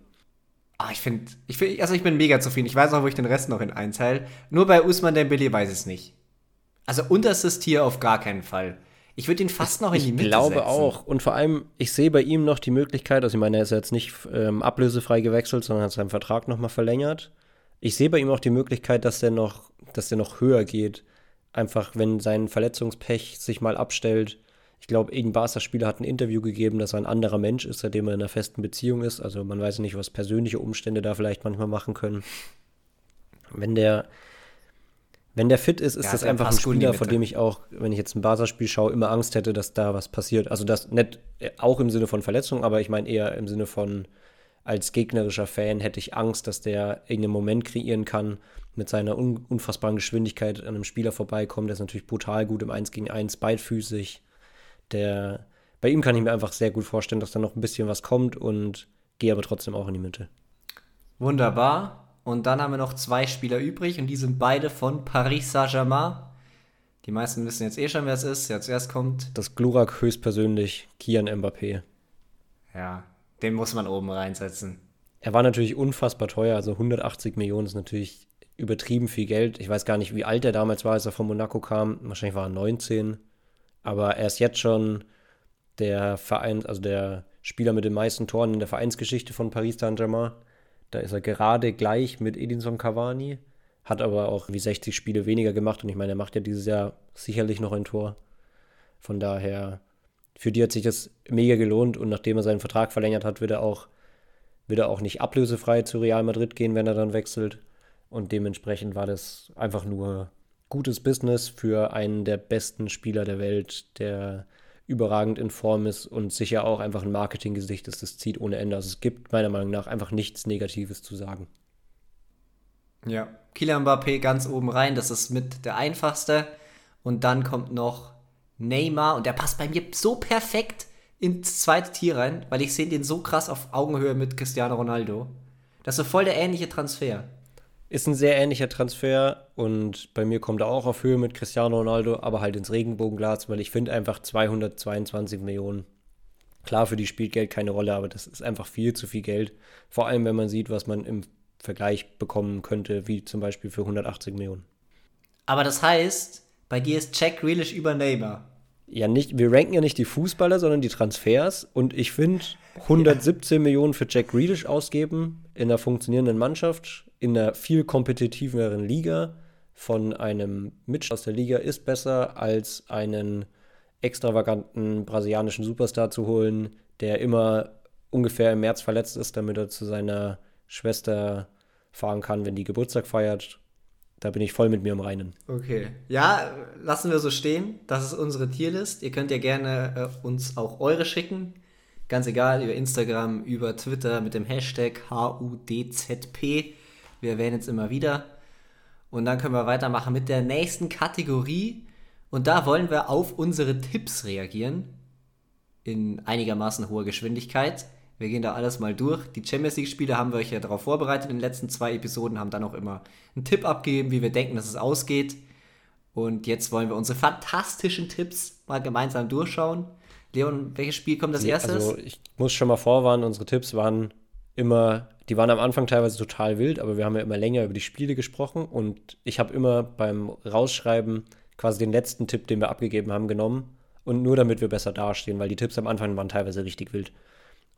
[SPEAKER 1] Ah, ich finde, ich find, also ich bin mega zufrieden. Ich weiß auch, wo ich den Rest noch in einteile. Nur bei Usman Dembele weiß ich es nicht. Also unterstes Tier auf gar keinen Fall. Ich würde ihn fast noch in die Mitte
[SPEAKER 2] Ich glaube
[SPEAKER 1] setzen.
[SPEAKER 2] auch. Und vor allem, ich sehe bei ihm noch die Möglichkeit, also ich meine, er ist jetzt nicht ähm, ablösefrei gewechselt, sondern hat seinen Vertrag nochmal verlängert. Ich sehe bei ihm auch die Möglichkeit, dass der noch, dass der noch höher geht. Einfach, wenn sein Verletzungspech sich mal abstellt. Ich glaube, irgendein Barca-Spieler hat ein Interview gegeben, dass er ein anderer Mensch ist, seitdem er in einer festen Beziehung ist. Also man weiß nicht, was persönliche Umstände da vielleicht manchmal machen können. Wenn der, wenn der fit ist, ist ja, das einfach ein Spieler, vor dem ich auch, wenn ich jetzt ein Barca-Spiel schaue, immer Angst hätte, dass da was passiert. Also das nicht äh, auch im Sinne von Verletzung, aber ich meine eher im Sinne von als gegnerischer Fan hätte ich Angst, dass der irgendeinen Moment kreieren kann, mit seiner un unfassbaren Geschwindigkeit an einem Spieler vorbeikommt. Der ist natürlich brutal gut im 1 gegen 1, beidfüßig. Der, bei ihm kann ich mir einfach sehr gut vorstellen, dass da noch ein bisschen was kommt und gehe aber trotzdem auch in die Mitte.
[SPEAKER 1] Wunderbar. Und dann haben wir noch zwei Spieler übrig und die sind beide von Paris Saint-Germain. Die meisten wissen jetzt eh schon, wer es ist, der zuerst kommt.
[SPEAKER 2] Das Glurak höchstpersönlich, Kian Mbappé.
[SPEAKER 1] Ja, den muss man oben reinsetzen.
[SPEAKER 2] Er war natürlich unfassbar teuer, also 180 Millionen ist natürlich übertrieben viel Geld. Ich weiß gar nicht, wie alt er damals war, als er von Monaco kam. Wahrscheinlich war er 19. Aber er ist jetzt schon der Verein, also der Spieler mit den meisten Toren in der Vereinsgeschichte von Paris Saint-Germain. Da ist er gerade gleich mit Edinson Cavani, hat aber auch wie 60 Spiele weniger gemacht und ich meine, er macht ja dieses Jahr sicherlich noch ein Tor. Von daher, für die hat sich das mega gelohnt und nachdem er seinen Vertrag verlängert hat, wird er auch, wird er auch nicht ablösefrei zu Real Madrid gehen, wenn er dann wechselt. Und dementsprechend war das einfach nur gutes Business für einen der besten Spieler der Welt, der überragend in Form ist und sicher auch einfach ein Marketinggesicht ist, das zieht ohne Ende. Also es gibt meiner Meinung nach einfach nichts Negatives zu sagen.
[SPEAKER 1] Ja, Kylian Mbappé ganz oben rein, das ist mit der einfachste. Und dann kommt noch Neymar und der passt bei mir so perfekt ins zweite Tier rein, weil ich sehe den so krass auf Augenhöhe mit Cristiano Ronaldo. Das ist so voll der ähnliche Transfer.
[SPEAKER 2] Ist ein sehr ähnlicher Transfer und bei mir kommt er auch auf Höhe mit Cristiano Ronaldo, aber halt ins Regenbogenglas, weil ich finde einfach 222 Millionen. Klar, für die spielt Geld keine Rolle, aber das ist einfach viel zu viel Geld. Vor allem, wenn man sieht, was man im Vergleich bekommen könnte, wie zum Beispiel für 180 Millionen.
[SPEAKER 1] Aber das heißt, bei dir ist Jack Grealish über Neymar.
[SPEAKER 2] Ja, nicht, wir ranken ja nicht die Fußballer, sondern die Transfers. Und ich finde, 117 ja. Millionen für Jack Grealish ausgeben in einer funktionierenden Mannschaft in einer viel kompetitiveren Liga von einem Mitch aus der Liga ist besser, als einen extravaganten brasilianischen Superstar zu holen, der immer ungefähr im März verletzt ist, damit er zu seiner Schwester fahren kann, wenn die Geburtstag feiert. Da bin ich voll mit mir im Reinen.
[SPEAKER 1] Okay. Ja, lassen wir so stehen. Das ist unsere Tierlist. Ihr könnt ja gerne äh, uns auch eure schicken. Ganz egal, über Instagram, über Twitter mit dem Hashtag HUDZP. Wir erwähnen es immer wieder. Und dann können wir weitermachen mit der nächsten Kategorie. Und da wollen wir auf unsere Tipps reagieren. In einigermaßen hoher Geschwindigkeit. Wir gehen da alles mal durch. Die Champions League-Spiele haben wir euch ja darauf vorbereitet. In den letzten zwei Episoden haben dann auch immer einen Tipp abgegeben, wie wir denken, dass es ausgeht. Und jetzt wollen wir unsere fantastischen Tipps mal gemeinsam durchschauen. Leon, welches Spiel kommt als erstes?
[SPEAKER 2] Also ich muss schon mal vorwarnen, unsere Tipps waren immer, die waren am Anfang teilweise total wild, aber wir haben ja immer länger über die Spiele gesprochen und ich habe immer beim Rausschreiben quasi den letzten Tipp, den wir abgegeben haben, genommen und nur damit wir besser dastehen, weil die Tipps am Anfang waren teilweise richtig wild.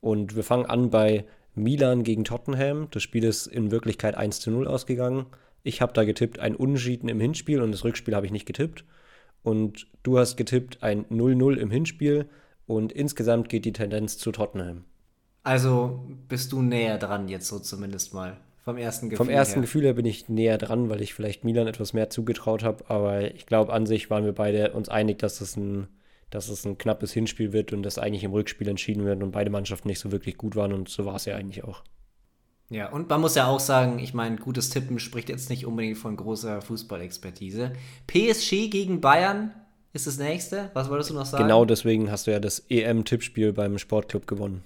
[SPEAKER 2] Und wir fangen an bei Milan gegen Tottenham. Das Spiel ist in Wirklichkeit 1 zu 0 ausgegangen. Ich habe da getippt ein Unschieden im Hinspiel und das Rückspiel habe ich nicht getippt. Und du hast getippt ein 0-0 im Hinspiel und insgesamt geht die Tendenz zu Tottenham.
[SPEAKER 1] Also bist du näher dran jetzt so zumindest mal vom ersten
[SPEAKER 2] Gefühl Vom ersten her. Gefühl her bin ich näher dran, weil ich vielleicht Milan etwas mehr zugetraut habe. Aber ich glaube, an sich waren wir beide uns einig, dass es ein, dass es ein knappes Hinspiel wird und dass eigentlich im Rückspiel entschieden wird und beide Mannschaften nicht so wirklich gut waren. Und so war es ja eigentlich auch.
[SPEAKER 1] Ja, und man muss ja auch sagen, ich meine, gutes Tippen spricht jetzt nicht unbedingt von großer Fußballexpertise. PSG gegen Bayern ist das nächste. Was wolltest du noch sagen?
[SPEAKER 2] Genau deswegen hast du ja das EM-Tippspiel beim Sportclub gewonnen.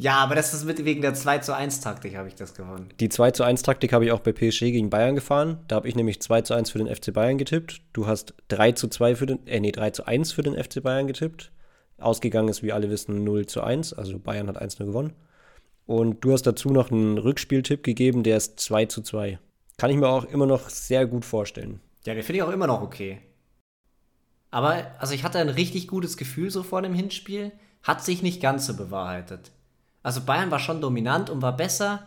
[SPEAKER 1] Ja, aber das ist mit wegen der 2 zu 1 Taktik habe ich das gewonnen.
[SPEAKER 2] Die 2 zu 1 Taktik habe ich auch bei PSG gegen Bayern gefahren. Da habe ich nämlich 2 zu 1 für den FC Bayern getippt. Du hast 3 zu 2 für den, äh nee, 3 zu 1 für den FC Bayern getippt. Ausgegangen ist, wie alle wissen, 0 zu 1. Also Bayern hat 1-0 gewonnen. Und du hast dazu noch einen Rückspieltipp gegeben, der ist 2 zu 2. Kann ich mir auch immer noch sehr gut vorstellen.
[SPEAKER 1] Ja, den finde ich auch immer noch okay. Aber, also ich hatte ein richtig gutes Gefühl so vor dem Hinspiel. Hat sich nicht ganz so bewahrheitet. Also Bayern war schon dominant und war besser,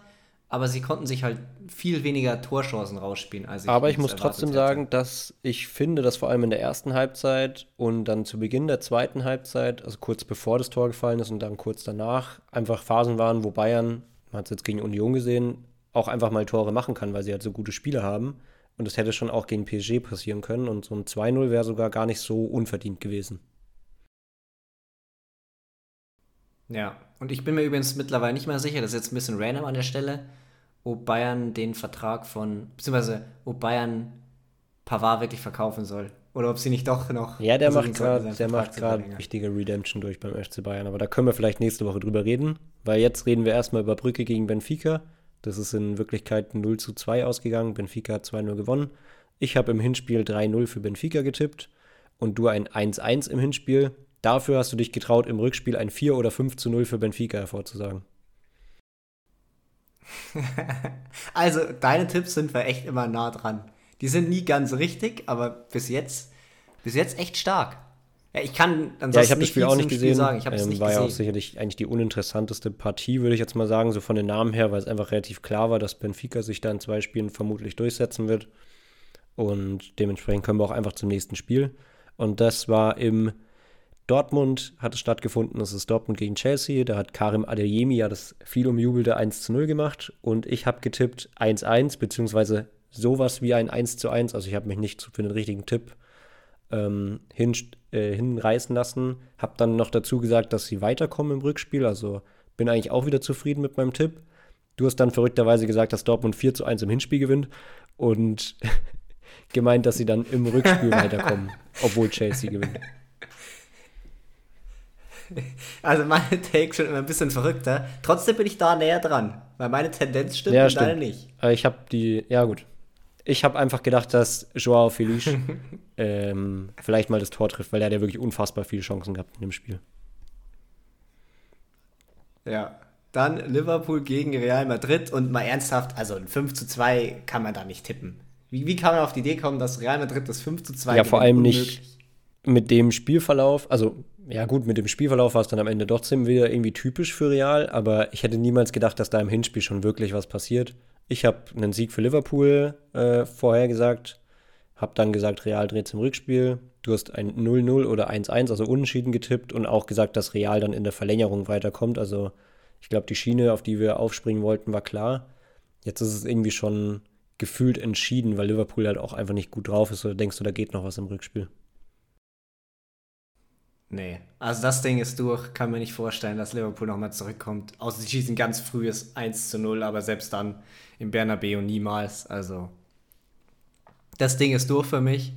[SPEAKER 1] aber sie konnten sich halt viel weniger Torchancen rausspielen. Als
[SPEAKER 2] ich aber ich muss trotzdem hätte. sagen, dass ich finde, dass vor allem in der ersten Halbzeit und dann zu Beginn der zweiten Halbzeit, also kurz bevor das Tor gefallen ist und dann kurz danach, einfach Phasen waren, wo Bayern, man hat es jetzt gegen Union gesehen, auch einfach mal Tore machen kann, weil sie halt so gute Spiele haben. Und das hätte schon auch gegen PSG passieren können. Und so ein 2-0 wäre sogar gar nicht so unverdient gewesen.
[SPEAKER 1] Ja, und ich bin mir übrigens mittlerweile nicht mehr sicher, das ist jetzt ein bisschen random an der Stelle, ob Bayern den Vertrag von, beziehungsweise ob Bayern Pavard wirklich verkaufen soll. Oder ob sie nicht doch noch.
[SPEAKER 2] Ja, der macht gerade der macht gerade wichtige Redemption durch beim FC Bayern. Aber da können wir vielleicht nächste Woche drüber reden. Weil jetzt reden wir erstmal über Brücke gegen Benfica. Das ist in Wirklichkeit 0 zu 2 ausgegangen. Benfica hat 2-0 gewonnen. Ich habe im Hinspiel 3-0 für Benfica getippt und du ein 1-1 im Hinspiel. Dafür hast du dich getraut, im Rückspiel ein 4 oder 5 zu 0 für Benfica hervorzusagen.
[SPEAKER 1] also, deine Tipps sind wir echt immer nah dran. Die sind nie ganz richtig, aber bis jetzt, bis jetzt echt stark. Ja, ich kann
[SPEAKER 2] ansonsten ja, ich habe das Spiel auch nicht gesehen. Sagen. Ich ähm, nicht war ja auch sicherlich eigentlich die uninteressanteste Partie, würde ich jetzt mal sagen, so von den Namen her, weil es einfach relativ klar war, dass Benfica sich da in zwei Spielen vermutlich durchsetzen wird. Und dementsprechend können wir auch einfach zum nächsten Spiel. Und das war im Dortmund hat es stattgefunden, das ist Dortmund gegen Chelsea. Da hat Karim Adeyemi ja das viel umjubelte 1 zu 0 gemacht und ich habe getippt 1-1, beziehungsweise sowas wie ein 1 zu 1. Also ich habe mich nicht für den richtigen Tipp ähm, hin, äh, hinreißen lassen. Habe dann noch dazu gesagt, dass sie weiterkommen im Rückspiel. Also bin eigentlich auch wieder zufrieden mit meinem Tipp. Du hast dann verrückterweise gesagt, dass Dortmund 4 zu 1 im Hinspiel gewinnt und gemeint, dass sie dann im Rückspiel weiterkommen, obwohl Chelsea gewinnt.
[SPEAKER 1] Also meine Takes sind immer ein bisschen verrückter. Trotzdem bin ich da näher dran, weil meine Tendenz stimmt
[SPEAKER 2] ja, und stimmt. deine nicht. Ich habe die, ja gut. Ich habe einfach gedacht, dass Joao Felice ähm, vielleicht mal das Tor trifft, weil er hat ja wirklich unfassbar viele Chancen gehabt in dem Spiel.
[SPEAKER 1] Ja, dann Liverpool gegen Real Madrid und mal ernsthaft, also ein 5 zu 2 kann man da nicht tippen. Wie, wie kann man auf die Idee kommen, dass Real Madrid das 5 zu 2
[SPEAKER 2] Ja, vor allem unmöglich? nicht mit dem Spielverlauf, also ja gut, mit dem Spielverlauf war es dann am Ende trotzdem wieder irgendwie typisch für Real, aber ich hätte niemals gedacht, dass da im Hinspiel schon wirklich was passiert. Ich habe einen Sieg für Liverpool äh, vorher gesagt, habe dann gesagt, Real dreht zum Rückspiel. Du hast ein 0-0 oder 1-1, also unentschieden getippt und auch gesagt, dass Real dann in der Verlängerung weiterkommt. Also ich glaube, die Schiene, auf die wir aufspringen wollten, war klar. Jetzt ist es irgendwie schon gefühlt entschieden, weil Liverpool halt auch einfach nicht gut drauf ist. Oder denkst du, da geht noch was im Rückspiel?
[SPEAKER 1] Nee. Also das Ding ist durch, kann mir nicht vorstellen, dass Liverpool nochmal zurückkommt. Außer sie schießen ganz frühes 1 zu 0, aber selbst dann im Bernabeu niemals. Also das Ding ist durch für mich.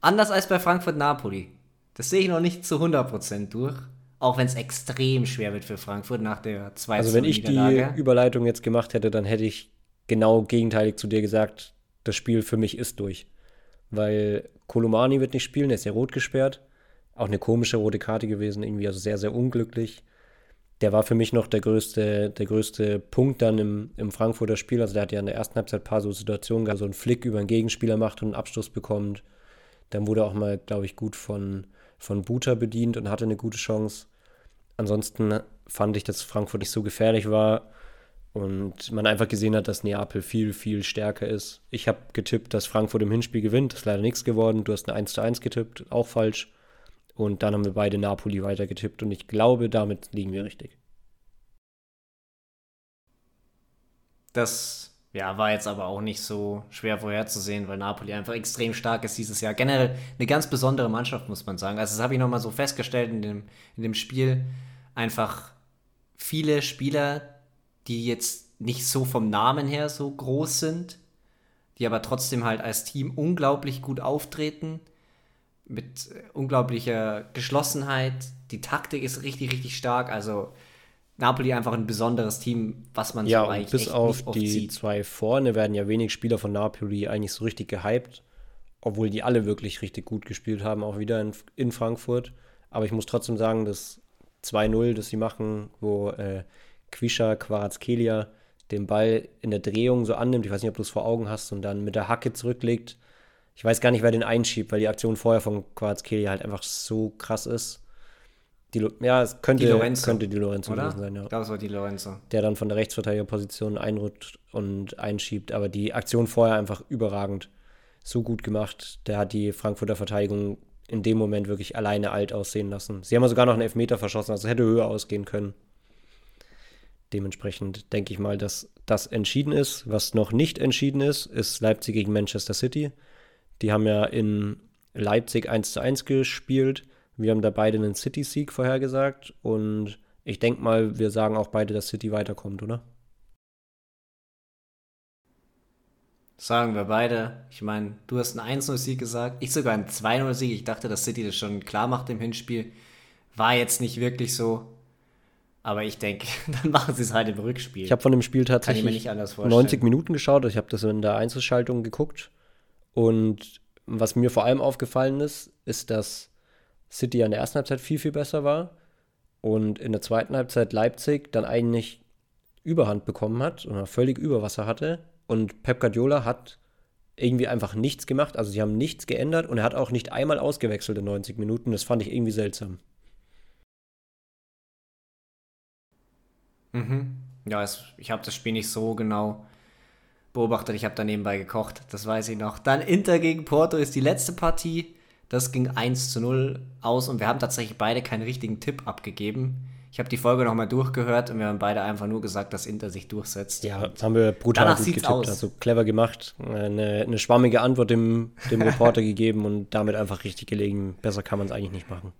[SPEAKER 1] Anders als bei Frankfurt-Napoli. Das sehe ich noch nicht zu 100% durch. Auch wenn es extrem schwer wird für Frankfurt nach der 2
[SPEAKER 2] Also wenn ich die Überleitung jetzt gemacht hätte, dann hätte ich genau gegenteilig zu dir gesagt, das Spiel für mich ist durch. Weil Kolomani wird nicht spielen, er ist ja rot gesperrt auch eine komische rote Karte gewesen, irgendwie, also sehr, sehr unglücklich. Der war für mich noch der größte, der größte Punkt dann im, im Frankfurter Spiel. Also der hat ja in der ersten Halbzeit ein paar so Situationen gehabt, so einen Flick über einen Gegenspieler macht und einen Abschluss bekommt. Dann wurde auch mal, glaube ich, gut von, von Buta bedient und hatte eine gute Chance. Ansonsten fand ich, dass Frankfurt nicht so gefährlich war und man einfach gesehen hat, dass Neapel viel, viel stärker ist. Ich habe getippt, dass Frankfurt im Hinspiel gewinnt. Ist leider nichts geworden. Du hast eine 1 zu 1 getippt, auch falsch. Und dann haben wir beide Napoli weitergetippt und ich glaube, damit liegen wir richtig.
[SPEAKER 1] Das, Ja, war jetzt aber auch nicht so schwer vorherzusehen, weil Napoli einfach extrem stark ist dieses Jahr. Generell eine ganz besondere Mannschaft, muss man sagen. Also das habe ich nochmal so festgestellt in dem, in dem Spiel. Einfach viele Spieler, die jetzt nicht so vom Namen her so groß sind, die aber trotzdem halt als Team unglaublich gut auftreten, mit unglaublicher Geschlossenheit. Die Taktik ist richtig, richtig stark. Also Napoli einfach ein besonderes Team, was man
[SPEAKER 2] ja,
[SPEAKER 1] so eigentlich
[SPEAKER 2] bis auf die
[SPEAKER 1] sieht.
[SPEAKER 2] zwei vorne werden ja wenig Spieler von Napoli eigentlich so richtig gehypt, obwohl die alle wirklich richtig gut gespielt haben, auch wieder in, in Frankfurt. Aber ich muss trotzdem sagen, das 2-0, das sie machen, wo äh, Quisha Quarazkelia den Ball in der Drehung so annimmt, ich weiß nicht, ob du es vor Augen hast, und dann mit der Hacke zurücklegt. Ich weiß gar nicht, wer den einschiebt, weil die Aktion vorher von Quarazkelia halt einfach so krass ist. Die, ja, es könnte
[SPEAKER 1] Die Lorenzo,
[SPEAKER 2] könnte die Lorenzo
[SPEAKER 1] Oder?
[SPEAKER 2] gewesen sein, ja
[SPEAKER 1] Ich glaube, es war die Lorenzo.
[SPEAKER 2] der dann von der Rechtsverteidigerposition einrutscht und einschiebt. Aber die Aktion vorher einfach überragend. So gut gemacht. Der hat die Frankfurter Verteidigung in dem Moment wirklich alleine alt aussehen lassen. Sie haben ja sogar noch einen Elfmeter verschossen, also hätte höher ausgehen können. Dementsprechend denke ich mal, dass das entschieden ist. Was noch nicht entschieden ist, ist Leipzig gegen Manchester City. Die haben ja in Leipzig 1 zu 1 gespielt. Wir haben da beide einen City-Sieg vorhergesagt und ich denke mal, wir sagen auch beide, dass City weiterkommt, oder?
[SPEAKER 1] Sagen wir beide. Ich meine, du hast einen 1-0-Sieg gesagt, ich sogar einen 2-0-Sieg. Ich dachte, dass City das schon klar macht im Hinspiel. War jetzt nicht wirklich so. Aber ich denke, dann machen sie es halt im Rückspiel.
[SPEAKER 2] Ich habe von dem Spiel tatsächlich
[SPEAKER 1] nicht anders vorstellen.
[SPEAKER 2] 90 Minuten geschaut. Ich habe das in der Einzelschaltung geguckt. Und was mir vor allem aufgefallen ist, ist, dass City in der ersten Halbzeit viel, viel besser war. Und in der zweiten Halbzeit Leipzig dann eigentlich Überhand bekommen hat oder völlig Überwasser hatte. Und Pep Guardiola hat irgendwie einfach nichts gemacht. Also sie haben nichts geändert und er hat auch nicht einmal ausgewechselt in 90 Minuten. Das fand ich irgendwie seltsam.
[SPEAKER 1] Mhm. Ja, es, ich habe das Spiel nicht so genau beobachtet. Ich habe da nebenbei gekocht, das weiß ich noch. Dann Inter gegen Porto ist die letzte Partie. Das ging 1 zu 0 aus und wir haben tatsächlich beide keinen richtigen Tipp abgegeben. Ich habe die Folge nochmal durchgehört und wir haben beide einfach nur gesagt, dass Inter sich durchsetzt.
[SPEAKER 2] Ja, das haben wir brutal
[SPEAKER 1] Danach
[SPEAKER 2] gut getippt.
[SPEAKER 1] aus.
[SPEAKER 2] Also clever gemacht. Eine, eine schwammige Antwort dem, dem Reporter gegeben und damit einfach richtig gelegen. Besser kann man es eigentlich nicht machen.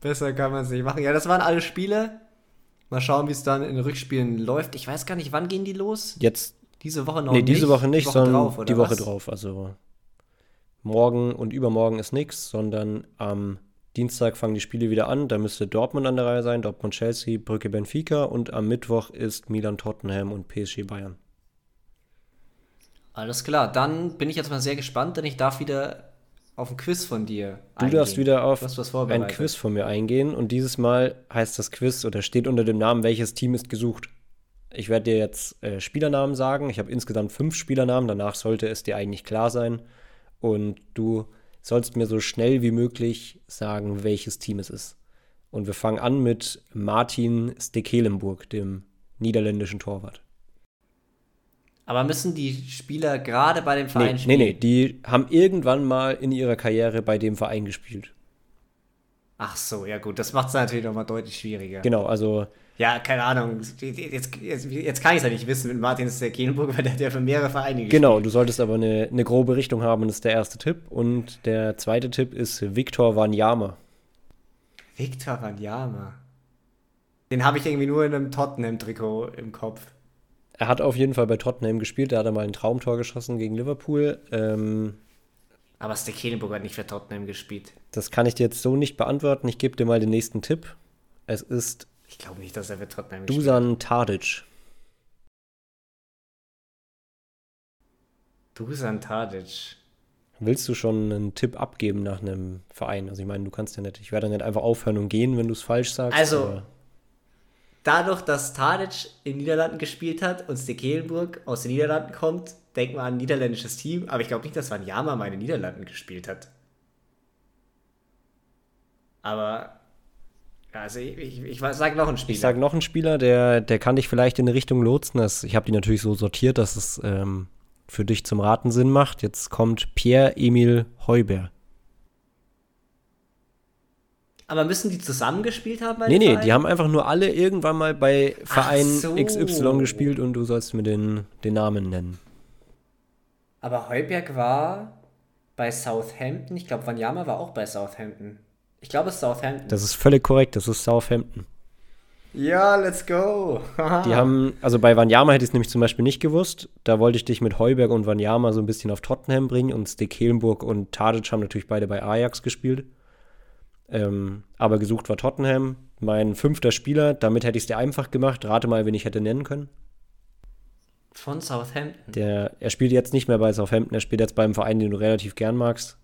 [SPEAKER 1] Besser kann man es nicht machen. Ja, das waren alle Spiele. Mal schauen, wie es dann in den Rückspielen läuft. Ich weiß gar nicht, wann gehen die los?
[SPEAKER 2] Jetzt,
[SPEAKER 1] Diese Woche noch
[SPEAKER 2] nee,
[SPEAKER 1] nicht.
[SPEAKER 2] diese Woche nicht, sondern
[SPEAKER 1] drauf,
[SPEAKER 2] die Woche
[SPEAKER 1] was?
[SPEAKER 2] drauf. Also morgen und übermorgen ist nichts, sondern am Dienstag fangen die Spiele wieder an. Da müsste Dortmund an der Reihe sein, Dortmund Chelsea, Brücke Benfica und am Mittwoch ist Milan Tottenham und PSG Bayern.
[SPEAKER 1] Alles klar, dann bin ich jetzt mal sehr gespannt, denn ich darf wieder auf ein Quiz von dir
[SPEAKER 2] Du darfst wieder auf ein. Quiz von mir eingehen und dieses Mal heißt das Quiz oder steht unter dem Namen, welches Team ist gesucht. Ich werde dir jetzt äh, Spielernamen sagen. Ich habe insgesamt fünf Spielernamen, danach sollte es dir eigentlich klar sein. Und du sollst mir so schnell wie möglich sagen, welches Team es ist. Und wir fangen an mit Martin Stekelenburg, dem niederländischen Torwart.
[SPEAKER 1] Aber müssen die Spieler gerade bei dem
[SPEAKER 2] Nee,
[SPEAKER 1] Verein
[SPEAKER 2] nee,
[SPEAKER 1] spielen?
[SPEAKER 2] nee, die haben irgendwann mal in ihrer Karriere bei dem Verein gespielt.
[SPEAKER 1] Ach so, ja gut, das macht es natürlich nochmal deutlich schwieriger.
[SPEAKER 2] Genau, also
[SPEAKER 1] Ja, keine Ahnung. Jetzt, jetzt, jetzt kann ich es ja nicht wissen mit Martin Stekelenburg, weil der hat ja für mehrere Vereine gespielt.
[SPEAKER 2] Genau, du solltest aber eine, eine grobe Richtung haben, das ist der erste Tipp. Und der zweite Tipp ist Viktor Wanyama.
[SPEAKER 1] Victor Wanyama. Den habe ich irgendwie nur in einem Tottenham-Trikot im Kopf.
[SPEAKER 2] Er hat auf jeden Fall bei Tottenham gespielt, da hat er mal ein Traumtor geschossen gegen Liverpool. Ähm,
[SPEAKER 1] Aber Stekelenburg hat nicht für Tottenham gespielt.
[SPEAKER 2] das kann ich dir jetzt so nicht beantworten. Ich gebe dir mal den nächsten Tipp. Es ist
[SPEAKER 1] Ich glaube nicht, dass er für Tottenham gespielt
[SPEAKER 2] Dusan Tadic.
[SPEAKER 1] hat. Dusan Tadic.
[SPEAKER 2] Willst du schon einen Tipp abgeben nach einem Verein? Also ich meine, du kannst ja nicht, ich werde nicht einfach aufhören und gehen, wenn du es falsch sagst.
[SPEAKER 1] Also, Dadurch, dass Tadic in den Niederlanden gespielt hat und Stekelenburg aus den Niederlanden kommt, denkt man an ein niederländisches Team. Aber ich glaube nicht, dass Wanyama mal in den Niederlanden gespielt hat. Aber, also ich, ich, ich sage noch einen Spieler.
[SPEAKER 2] Ich sage noch einen Spieler, der, der kann dich vielleicht in eine Richtung lotsen. Das, ich habe die natürlich so sortiert, dass es ähm, für dich zum Raten Sinn macht. Jetzt kommt Pierre-Emil Heuber.
[SPEAKER 1] Aber müssen die zusammengespielt haben bei
[SPEAKER 2] Nee, nee,
[SPEAKER 1] Vereinen?
[SPEAKER 2] die haben einfach nur alle irgendwann mal bei Verein
[SPEAKER 1] so.
[SPEAKER 2] XY gespielt und du sollst mir den, den Namen nennen.
[SPEAKER 1] Aber Heuberg war bei Southampton. Ich glaube, Wanyama war auch bei Southampton. Ich glaube, es ist Southampton.
[SPEAKER 2] Das ist völlig korrekt, das ist Southampton.
[SPEAKER 1] ja, let's go.
[SPEAKER 2] Die haben, also bei Wanyama hätte ich es nämlich zum Beispiel nicht gewusst. Da wollte ich dich mit Heuberg und Wanyama so ein bisschen auf Tottenham bringen und Stekelenburg und Tadic haben natürlich beide bei Ajax gespielt. Ähm, aber gesucht war Tottenham. Mein fünfter Spieler, damit hätte ich es dir einfach gemacht. Rate mal, wen ich hätte nennen können.
[SPEAKER 1] Von Southampton.
[SPEAKER 2] Der, er spielt jetzt nicht mehr bei Southampton, er spielt jetzt beim Verein, den du relativ gern magst.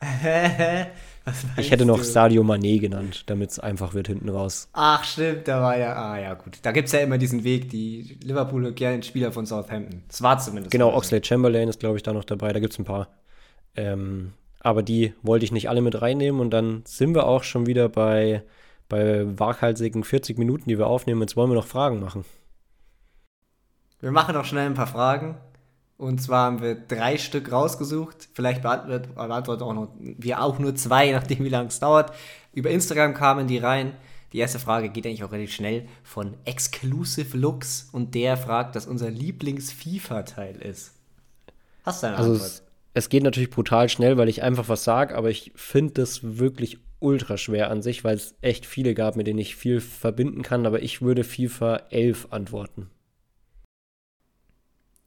[SPEAKER 1] Was
[SPEAKER 2] Ich hätte noch
[SPEAKER 1] du?
[SPEAKER 2] Sadio Mané genannt, damit es einfach wird hinten raus.
[SPEAKER 1] Ach, stimmt, da war ja. Ah, ja, gut. Da gibt es ja immer diesen Weg, die Liverpool gerne Spieler von Southampton. Das war zumindest.
[SPEAKER 2] Genau. Oxlade Chamberlain ist, glaube ich, da noch dabei. Da gibt es ein paar. Ähm, aber die wollte ich nicht alle mit reinnehmen. Und dann sind wir auch schon wieder bei, bei waghalsigen 40 Minuten, die wir aufnehmen. Jetzt wollen wir noch Fragen machen.
[SPEAKER 1] Wir machen noch schnell ein paar Fragen. Und zwar haben wir drei Stück rausgesucht. Vielleicht beantwortet, beantwortet auch noch, wir auch nur zwei, je nachdem wie lange es dauert. Über Instagram kamen die rein. Die erste Frage geht eigentlich auch relativ schnell von Exclusive Looks und der fragt, dass unser Lieblings-FIFA-Teil ist. Hast du eine
[SPEAKER 2] Also
[SPEAKER 1] Antwort?
[SPEAKER 2] Es, geht natürlich brutal schnell, weil ich einfach was sage, aber ich finde das wirklich ultra schwer an sich, weil es echt viele gab, mit denen ich viel verbinden kann. Aber ich würde FIFA 11 antworten.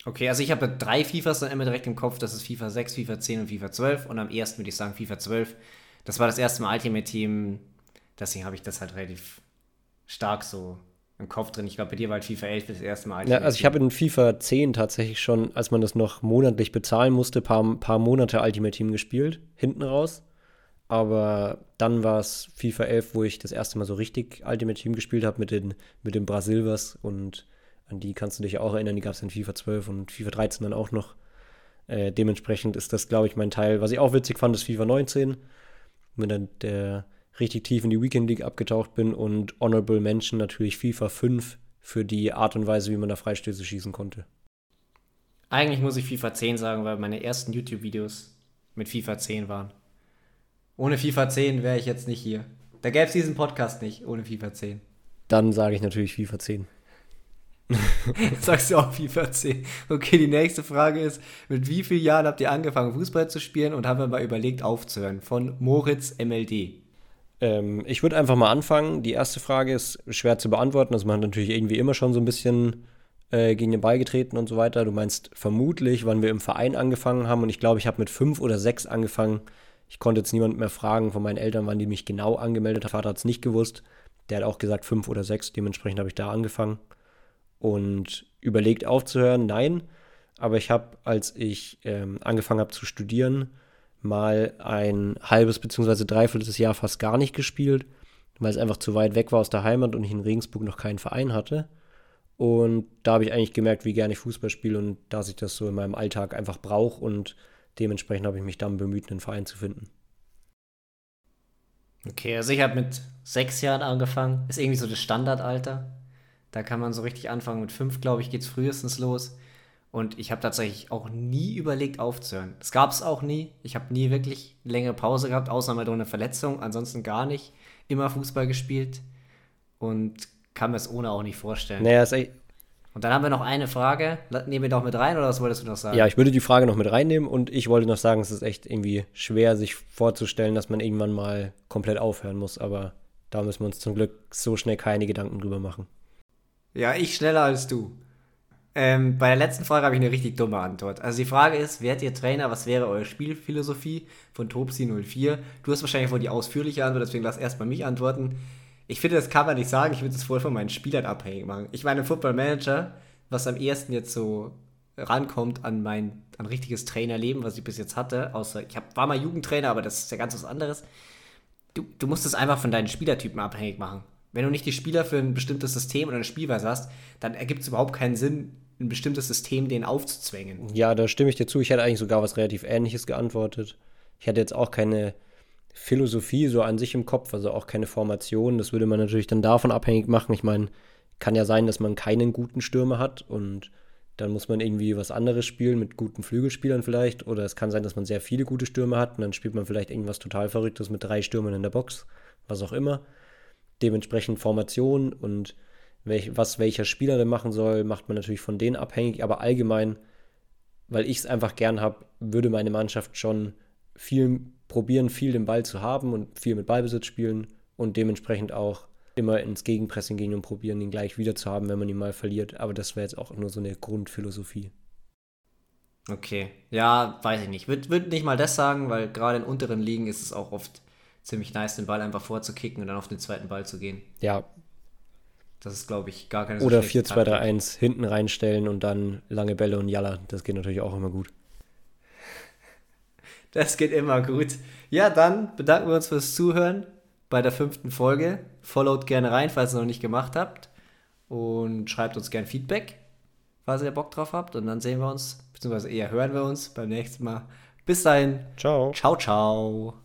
[SPEAKER 1] Okay, also ich habe drei FIFAs dann immer direkt im Kopf. Das ist FIFA 6, FIFA 10 und FIFA 12. Und am ersten würde ich sagen FIFA 12. Das war das erste Mal Ultimate Team. Deswegen habe ich das halt relativ stark so im Kopf drin. Ich glaube, bei dir war halt FIFA 11 das erste Mal
[SPEAKER 2] Ja, also ich habe in FIFA 10 tatsächlich schon, als man das noch monatlich bezahlen musste, paar, paar Monate Ultimate Team gespielt, hinten raus. Aber dann war es FIFA 11, wo ich das erste Mal so richtig Ultimate Team gespielt habe mit den, mit den Brasilvers und an die kannst du dich auch erinnern, die gab es in FIFA 12 und FIFA 13 dann auch noch. Äh, dementsprechend ist das, glaube ich, mein Teil. Was ich auch witzig fand, ist FIFA 19, mit der, der richtig tief in die Weekend League abgetaucht bin und Honorable Mention natürlich FIFA 5 für die Art und Weise, wie man da Freistöße schießen konnte.
[SPEAKER 1] Eigentlich muss ich FIFA 10 sagen, weil meine ersten YouTube-Videos mit FIFA 10 waren. Ohne FIFA 10 wäre ich jetzt nicht hier. Da gäbe es diesen Podcast nicht, ohne FIFA 10.
[SPEAKER 2] Dann sage ich natürlich FIFA 10.
[SPEAKER 1] Sagst du auch FIFA 10. Okay, die nächste Frage ist, mit wie vielen Jahren habt ihr angefangen, Fußball zu spielen und haben wir mal überlegt, aufzuhören? Von Moritz MLD.
[SPEAKER 2] Ähm, ich würde einfach mal anfangen. Die erste Frage ist schwer zu beantworten. Also man hat natürlich irgendwie immer schon so ein bisschen äh, gegen den Ball getreten und so weiter. Du meinst vermutlich, wann wir im Verein angefangen haben. Und ich glaube, ich habe mit fünf oder sechs angefangen. Ich konnte jetzt niemand mehr fragen von meinen Eltern, wann die mich genau angemeldet haben. Vater hat es nicht gewusst. Der hat auch gesagt fünf oder sechs. Dementsprechend habe ich da angefangen. Und überlegt aufzuhören, nein. Aber ich habe, als ich ähm, angefangen habe zu studieren, mal ein halbes bzw. dreiviertel Jahr fast gar nicht gespielt, weil es einfach zu weit weg war aus der Heimat und ich in Regensburg noch keinen Verein hatte. Und da habe ich eigentlich gemerkt, wie gerne ich Fußball spiele und dass ich das so in meinem Alltag einfach brauche und dementsprechend habe ich mich dann bemüht, einen Verein zu finden.
[SPEAKER 1] Okay, also ich habe mit sechs Jahren angefangen. Ist irgendwie so das Standardalter. Da kann man so richtig anfangen. Mit fünf, glaube ich, geht es frühestens los. Und ich habe tatsächlich auch nie überlegt aufzuhören. Das gab es auch nie. Ich habe nie wirklich längere Pause gehabt, außer mal durch eine Verletzung. Ansonsten gar nicht. Immer Fußball gespielt. Und kann mir es ohne auch nicht vorstellen.
[SPEAKER 2] Naja, ist echt,
[SPEAKER 1] Und dann haben wir noch eine Frage. Nehmen wir doch mit rein oder was wolltest du noch sagen?
[SPEAKER 2] ja, ich würde die Frage noch mit reinnehmen und ich wollte noch sagen, es ist echt irgendwie schwer, sich vorzustellen, dass man irgendwann mal komplett aufhören muss, aber da müssen wir uns zum Glück so schnell keine Gedanken drüber machen.
[SPEAKER 1] Ja, ich schneller als du. Ähm, bei der letzten Frage habe ich eine richtig dumme Antwort. Also die Frage ist, werdet ihr Trainer, was wäre eure Spielphilosophie von Topsi04? Du hast wahrscheinlich wohl die ausführliche Antwort, deswegen lass erstmal mich antworten. Ich finde, das kann man nicht sagen, ich würde es voll von meinen Spielern abhängig machen. Ich meine, Football Manager, was am ehesten jetzt so rankommt an mein an richtiges Trainerleben, was ich bis jetzt hatte, außer ich hab, war mal Jugendtrainer, aber das ist ja ganz was anderes. Du, du musst es einfach von deinen Spielertypen abhängig machen. Wenn du nicht die Spieler für ein bestimmtes System oder eine Spielweise hast, dann ergibt es überhaupt keinen Sinn, ein bestimmtes System denen aufzuzwängen.
[SPEAKER 2] Ja, da stimme ich dir zu. Ich hätte eigentlich sogar was relativ Ähnliches geantwortet. Ich hätte jetzt auch keine Philosophie so an sich im Kopf, also auch keine Formation. Das würde man natürlich dann davon abhängig machen. Ich meine, kann ja sein, dass man keinen guten Stürmer hat und Dann muss man irgendwie was anderes spielen mit guten Flügelspielern vielleicht. Oder es kann sein, dass man sehr viele gute Stürmer hat und dann spielt man vielleicht irgendwas total Verrücktes mit drei Stürmern in der Box, was auch immer. Dementsprechend Formation und welch, was welcher Spieler denn machen soll, macht man natürlich von denen abhängig. Aber allgemein, weil ich es einfach gern habe, würde meine Mannschaft schon viel probieren, viel den Ball zu haben und viel mit Ballbesitz spielen und dementsprechend auch immer ins Gegenpressing gehen und probieren, ihn gleich wieder zu haben, wenn man ihn mal verliert. Aber das wäre jetzt auch nur so eine Grundphilosophie.
[SPEAKER 1] Okay, ja, weiß ich nicht. Würde würd nicht mal das sagen, weil gerade in unteren Ligen ist es auch oft ziemlich nice, den Ball einfach vorzukicken und dann auf den zweiten Ball zu gehen.
[SPEAKER 2] Ja.
[SPEAKER 1] Das ist, glaube ich, gar keine so
[SPEAKER 2] Oder 4-2-3-1 hinten reinstellen und dann lange Bälle und Jalla. Das geht natürlich auch immer gut.
[SPEAKER 1] Das geht immer gut. Ja, dann bedanken wir uns fürs Zuhören bei der fünften Folge. Followt gerne rein, falls ihr noch nicht gemacht habt. Und schreibt uns gerne Feedback, falls ihr Bock drauf habt. Und dann sehen wir uns, beziehungsweise eher hören wir uns beim nächsten Mal. Bis dahin.
[SPEAKER 2] Ciao.
[SPEAKER 1] Ciao, ciao.